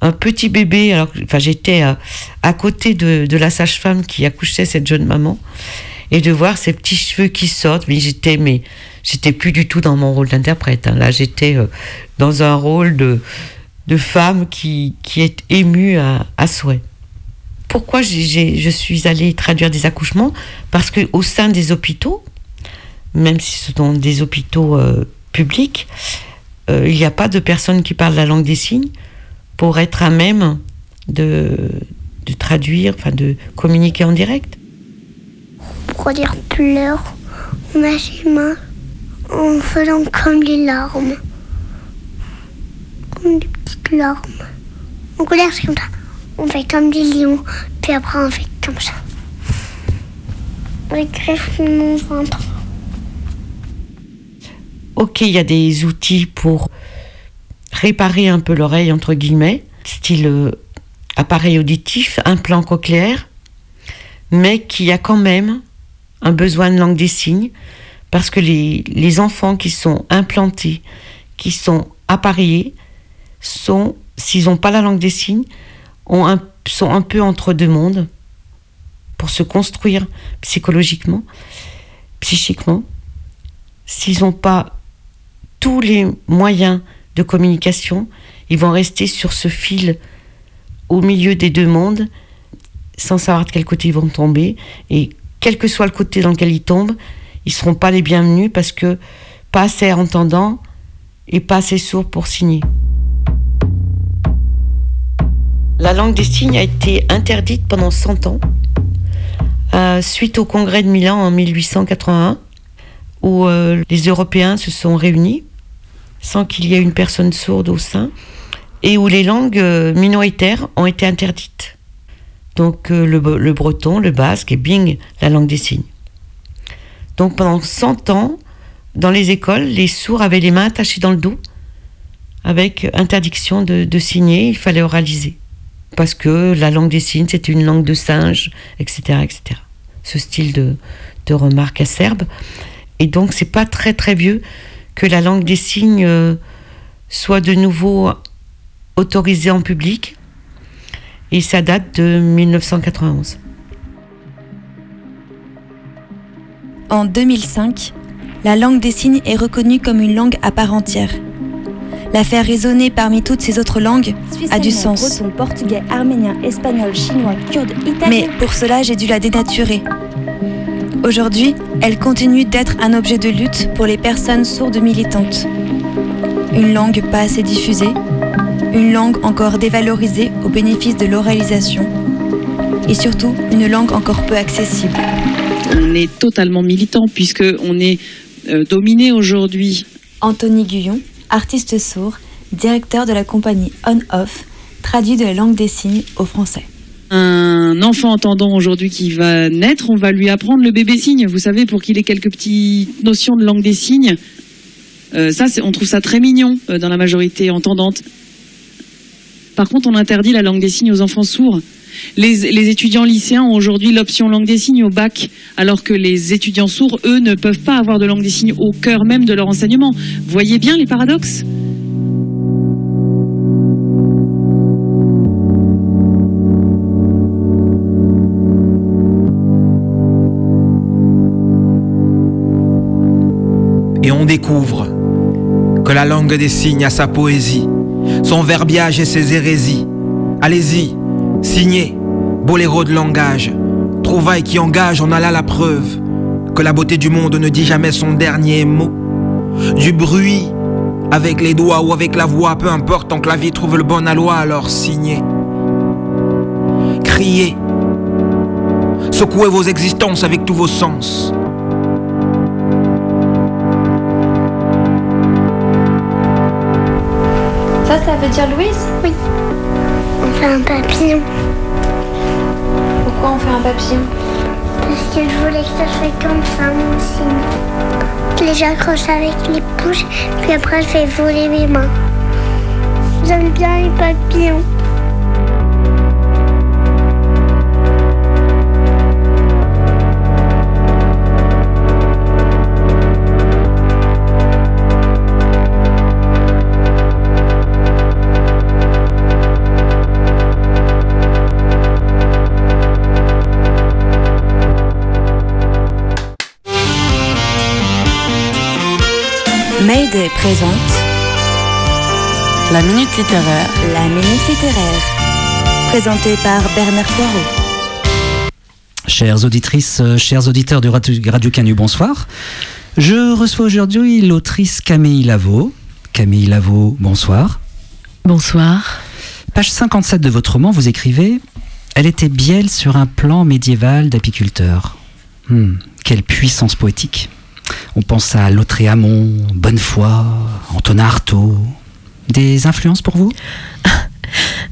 un petit bébé. Alors, enfin, j'étais euh, à côté de, de la sage-femme qui accouchait cette jeune maman et de voir ses petits cheveux qui sortent. Mais j'étais, mais j'étais plus du tout dans mon rôle d'interprète. hein. Là, j'étais euh, dans un rôle de de femme qui qui est émue à, souhait. Pourquoi je suis allée traduire des accouchements? Parce que au sein des hôpitaux, même si ce sont des hôpitaux euh, publics, euh, il n'y a pas de personnes qui parlent la langue des signes pour être à même de, traduire, de communiquer en direct. Pour dire pleure, on en faisant comme les larmes. Comme des petites larmes. En colère, c'est comme ça. On fait comme des lions, puis après on fait comme ça. Avec greffe mon ventre. Ok, il y a des outils pour réparer un peu l'oreille, entre guillemets, style euh, appareil auditif, implant cochléaire, mais qui a quand même un besoin de langue des signes, parce que les, les enfants qui sont implantés, qui sont appareillés, sont s'ils n'ont pas la langue des signes, ont un- sont un peu entre deux mondes pour se construire psychologiquement, psychiquement. S'ils n'ont pas tous les moyens de communication, ils vont rester sur ce fil au milieu des deux mondes sans savoir de quel côté ils vont tomber. Et quel que soit le côté dans lequel ils tombent, ils seront pas les bienvenus parce que pas assez entendants et pas assez sourds pour signer. La langue des signes a été interdite pendant 100 ans, euh, suite au congrès de Milan en 1881, où euh, les Européens se sont réunis sans qu'il y ait une personne sourde au sein, et où les langues euh, minoritaires ont été interdites. Donc le, breton, le basque et bing, la langue des signes. Donc pendant 100 ans, dans les écoles, les sourds avaient les mains attachées dans le dos, avec interdiction de signer, il fallait oraliser. Parce que la langue des signes, c'était une langue de singe, etc. etc. Ce style de, de remarque acerbe. Et donc, c'est pas très très vieux que la langue des signes euh, soit de nouveau autorisée en public. Et ça date de 1991. En 2005, la langue des signes est reconnue comme une langue à part entière. La faire résonner parmi toutes ces autres langues a du sens. breton, portugais, arménien, espagnol, chinois, kurde, italien. Mais pour cela, j'ai dû la dénaturer. Aujourd'hui, elle continue d'être un objet de lutte pour les personnes sourdes militantes. Une langue pas assez diffusée, une langue encore dévalorisée au bénéfice de l'oralisation, et surtout une langue encore peu accessible. On est totalement militant puisque on est euh, dominé aujourd'hui. Anthony Guyon, artiste sourd, directeur de la compagnie On-Off, traduit de la langue des signes au français. Un enfant entendant aujourd'hui qui va naître, on va lui apprendre le bébé signe, vous savez, pour qu'il ait quelques petites notions de langue des signes. Euh, on trouve ça très mignon euh, dans la majorité entendante. Par contre, on interdit la langue des signes aux enfants sourds. Les, étudiants lycéens ont aujourd'hui l'option langue des signes au bac, alors que les étudiants sourds, eux, ne peuvent pas avoir de langue des signes au cœur même de leur enseignement. Voyez bien les paradoxes? Et on découvre que la langue des signes a sa poésie, son verbiage et ses hérésies. Allez-y, signez, boléro de langage, trouvaille qui engage, on a là la preuve que la beauté du monde ne dit jamais son dernier mot. Du bruit, avec les doigts ou avec la voix, peu importe, tant que la vie trouve le bon aloi, alors signez. Criez, secouez vos existences avec tous vos sens. Ça, ça veut dire Louise? Oui. Un papillon. Pourquoi on fait un papillon Parce que je voulais que ça soit comme ça, mon signe. Je les accroche avec les bouches, puis après je fais voler mes mains. J'aime bien les papillons. Présente La minute littéraire. La minute littéraire. Présentée par Bernard Poirot. Chères auditrices, euh, chers auditeurs du Radio, Radio Canu, bonsoir. Je reçois aujourd'hui l'autrice Camille Lavaux. Camille Lavaux, bonsoir. Bonsoir. Page 57 de votre roman, vous écrivez Elle était bielle sur un plan médiéval d'apiculteur. Hmm, quelle puissance poétique. On pense à Lautréamont, Bonnefoy, Antonin Artaud. Des influences pour vous? (laughs)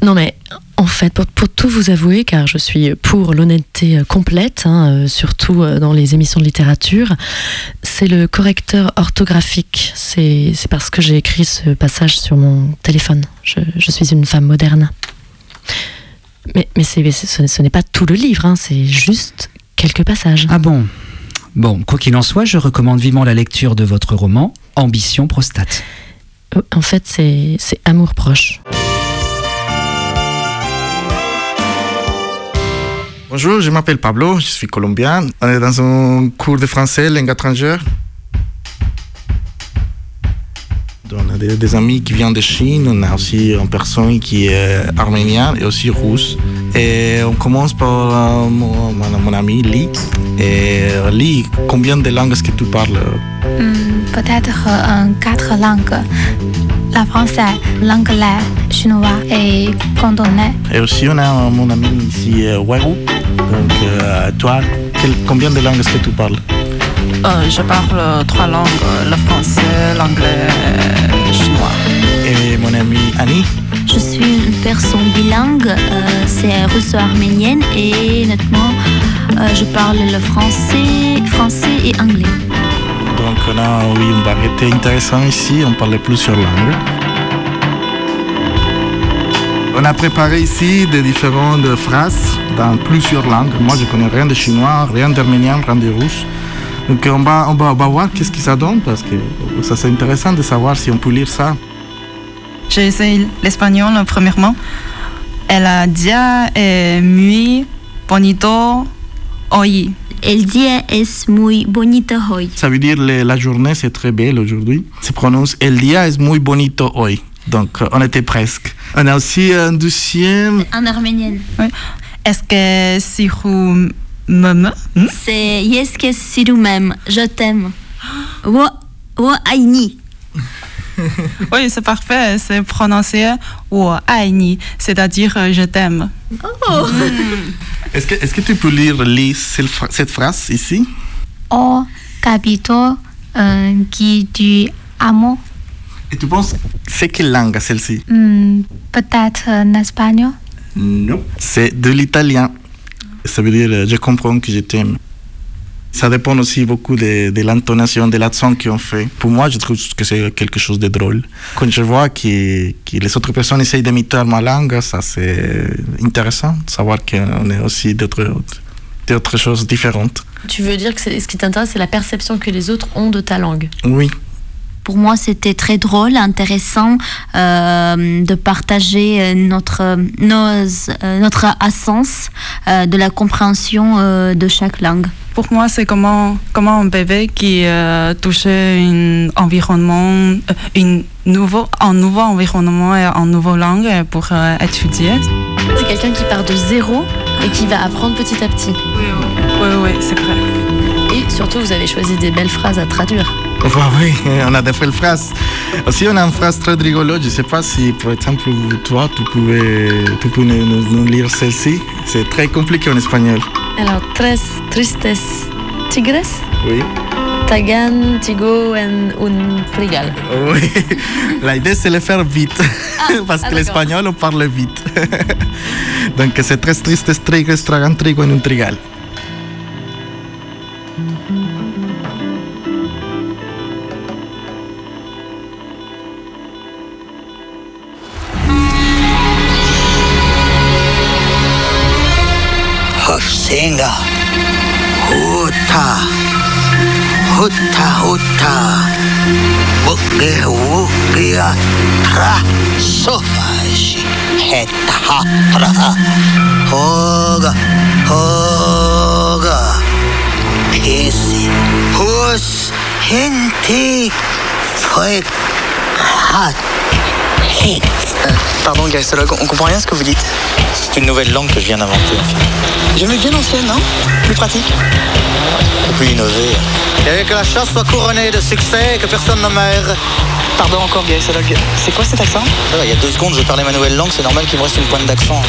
Non mais en fait, pour, pour tout vous avouer, car je suis pour l'honnêteté euh, complète, hein, euh, surtout euh, dans les émissions de littérature, c'est le correcteur orthographique. C'est parce que j'ai écrit ce passage sur mon téléphone. Je, je suis une femme moderne. Mais, mais ce, ce n'est pas tout le livre, hein, c'est juste quelques passages. Ah bon? Bon, quoi qu'il en soit, je recommande vivement la lecture de votre roman Ambition prostate. En fait, c'est amour proche. Bonjour, je m'appelle Pablo, je suis colombien. On est dans un cours de français, langue étrangère. On a des, des amis qui viennent de Chine, on a aussi une personne qui est arménienne et aussi russe. Et on commence par euh, mon, ami Lee. Et Lee, combien de langues est-ce que tu parles? Hmm, Peut-être euh, quatre langues. La français, l'anglais, chinois et cantonais. Et aussi, on a euh, mon ami ici, euh, Weru. Donc, euh, toi, quel- combien de langues est-ce que tu parles? Euh, je parle trois langues, le français, l'anglais, le chinois. Et mon ami Annie Je suis une personne bilingue, euh, c'est russo-arménienne et honnêtement, euh, je parle le français, français et anglais. Donc on a oui, une variété intéressante ici, on parle plusieurs langues. On a préparé ici des différentes phrases dans plusieurs langues. Moi je connais rien de chinois, rien d'arménien, rien de russe. Donc on va, on va, on va voir qu'est-ce que ça donne parce que ça c'est intéressant de savoir si on peut lire ça. J'ai essayé l'espagnol premièrement. Elle a dia es muy bonito hoy. El día es muy bonito hoy. Ça veut dire le- la journée c'est très belle aujourd'hui. Se prononce El día es muy bonito hoy. Donc euh, on était presque. On a aussi un deuxième En arménien. Oui. Est-ce que si vous me C'est yes que si même, je t'aime. Wo, wo aini. (laughs) Oui, c'est parfait. C'est prononcé ou aini, c'est-à-dire euh, je t'aime. Oh. (laughs) Est-ce que, est-ce que tu peux lire Lee, cette phra- cette phrase ici? Au capito euh, qui du amo? Et tu penses, c'est quelle langue celle-ci? Hmm, Peut-être en espagnol? Non. C'est de l'italien. Ça veut dire euh, je comprends que je t'aime. Ça dépend aussi beaucoup de, de l'intonation, de l'accent qu'on fait. Pour moi, je trouve que c'est quelque chose de drôle. Quand je vois que, que les autres personnes essayent d'imiter ma langue, ça c'est intéressant de savoir qu'on est aussi d'autres, d'autres choses différentes. Tu veux dire que ce qui t'intéresse, c'est la perception que les autres ont de ta langue? Oui. Pour moi, c'était très drôle, intéressant euh, de partager euh, notre, nos, euh, notre essence euh, de la compréhension euh, de chaque langue. Pour moi, c'est comment, comment un bébé qui euh, touche un environnement, euh, une nouveau, un nouveau environnement et une nouvelle langue pour euh, étudier. C'est quelqu'un qui part de zéro et qui va apprendre petit à petit. Oui, oui, c'est vrai. Surtout, vous avez choisi des belles phrases à traduire. Bah oui, on a des belles phrases. Aussi, on a une phrase très rigolote. Je ne sais pas si, par exemple, toi, tu pouvais, tu peux nous, lire celle-ci. C'est très compliqué en espagnol. Alors, tres tristes tigres, Oui. tagan, tigo en un trigal. Oui. L'idée, c'est le faire vite. (laughs) Parce ah, que l'espagnol, on parle vite. (laughs) Donc, c'est très triste, trigres, tragan, trigo en un trigal. Tra. Hoga. Hoga. Kisi. Hus. Hinti. Hat. Hit. Pardon, Gaïsolog, on comprend rien à ce que vous dites. C'est une nouvelle langue que je viens d'inventer. J'aimais bien l'ancienne, non? Plus pratique? Plus innové. Et que la chasse soit couronnée de succès et que personne ne meure. Pardon encore, Gaïsolog. C'est quoi cet accent Il y a deux secondes, je parlais ma nouvelle langue, c'est normal qu'il me reste une pointe d'accent.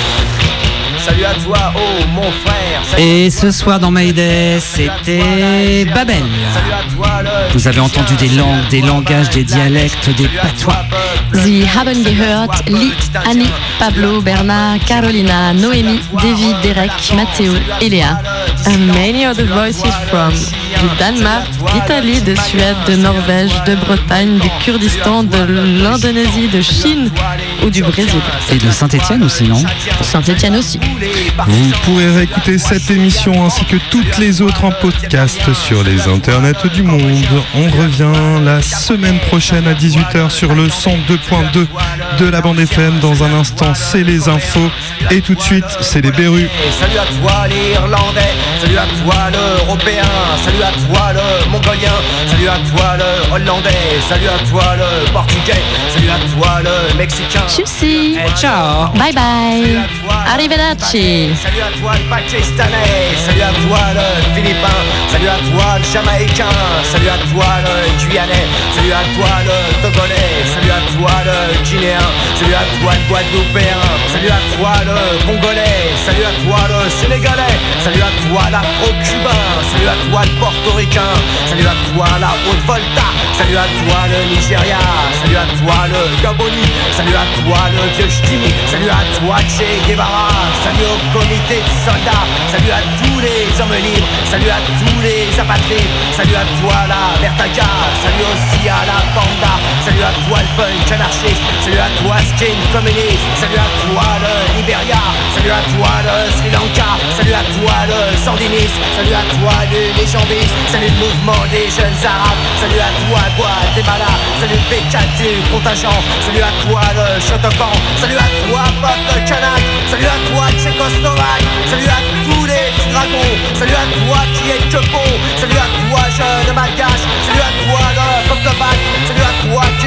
Salut à toi, oh mon frère. Et ce soir dans Mayday, c'était Babel. Vous avez entendu des langues, des langages, des dialectes, des patois. Sie haben gehört Lee, Annie, Pablo, Bernard, Carolina, Noémie, David, Derek, Matteo et Léa. And many other voices from du Danemark, d'Italie, de Suède, de Norvège, de Bretagne, du Kurdistan, de l'Indonésie, de Chine ou du Brésil. Et de Saint-Étienne aussi, non? Saint-Étienne aussi. Vous pourrez réécouter cette émission ainsi que toutes les autres en podcast sur les internets du monde. On revient la semaine prochaine à 18h sur le 102.2 de la bande FM. Dans un instant, c'est les infos. Et tout de suite, c'est les Berus. Salut à toi l'Irlandais, salut à toi l'Européen, salut à toi le Mongolien, salut à toi le Hollandais, salut à toi le Portugais, salut à toi le Mexicain. Eh, ciao. Bye bye. Arrivederci. Salut à toi le Pakistanais, salut à toi le Philippin, salut à toi le Jamaïcain, salut à toi le Guyanais, salut à toi le Togolais, salut à toi le Guinéen, salut à toi le Guadeloupéen, salut à toi le Congolais, salut à toi le Sénégalais, salut à toi l'Afro-Cubain, salut à toi le Portoricain, salut à toi la Haute-Volta, salut à toi le Nigeria, salut à toi le Gaboni, salut à toi le vieux salut à toi Che Guevara, salut au comité de soldats, salut à tous les hommes libres, salut à tous les apatrides, salut à toi la Vertaga, salut aussi à la Panda, salut à toi le punk anarchiste, salut à toi skin communiste, salut à toi le Liberia, salut à toi le Sri Lanka, salut à toi le Salut à toi le légendiste, salut le mouvement des jeunes arabes, salut à toi Guatemala, salut le du contingent, salut à toi le Chotocan, salut à toi peuple kanak, salut à toi Tchécoslovaque, salut à tous les dragons, salut à toi qui est que bon, salut à toi jeune malgache, salut à toi le peuple salut à toi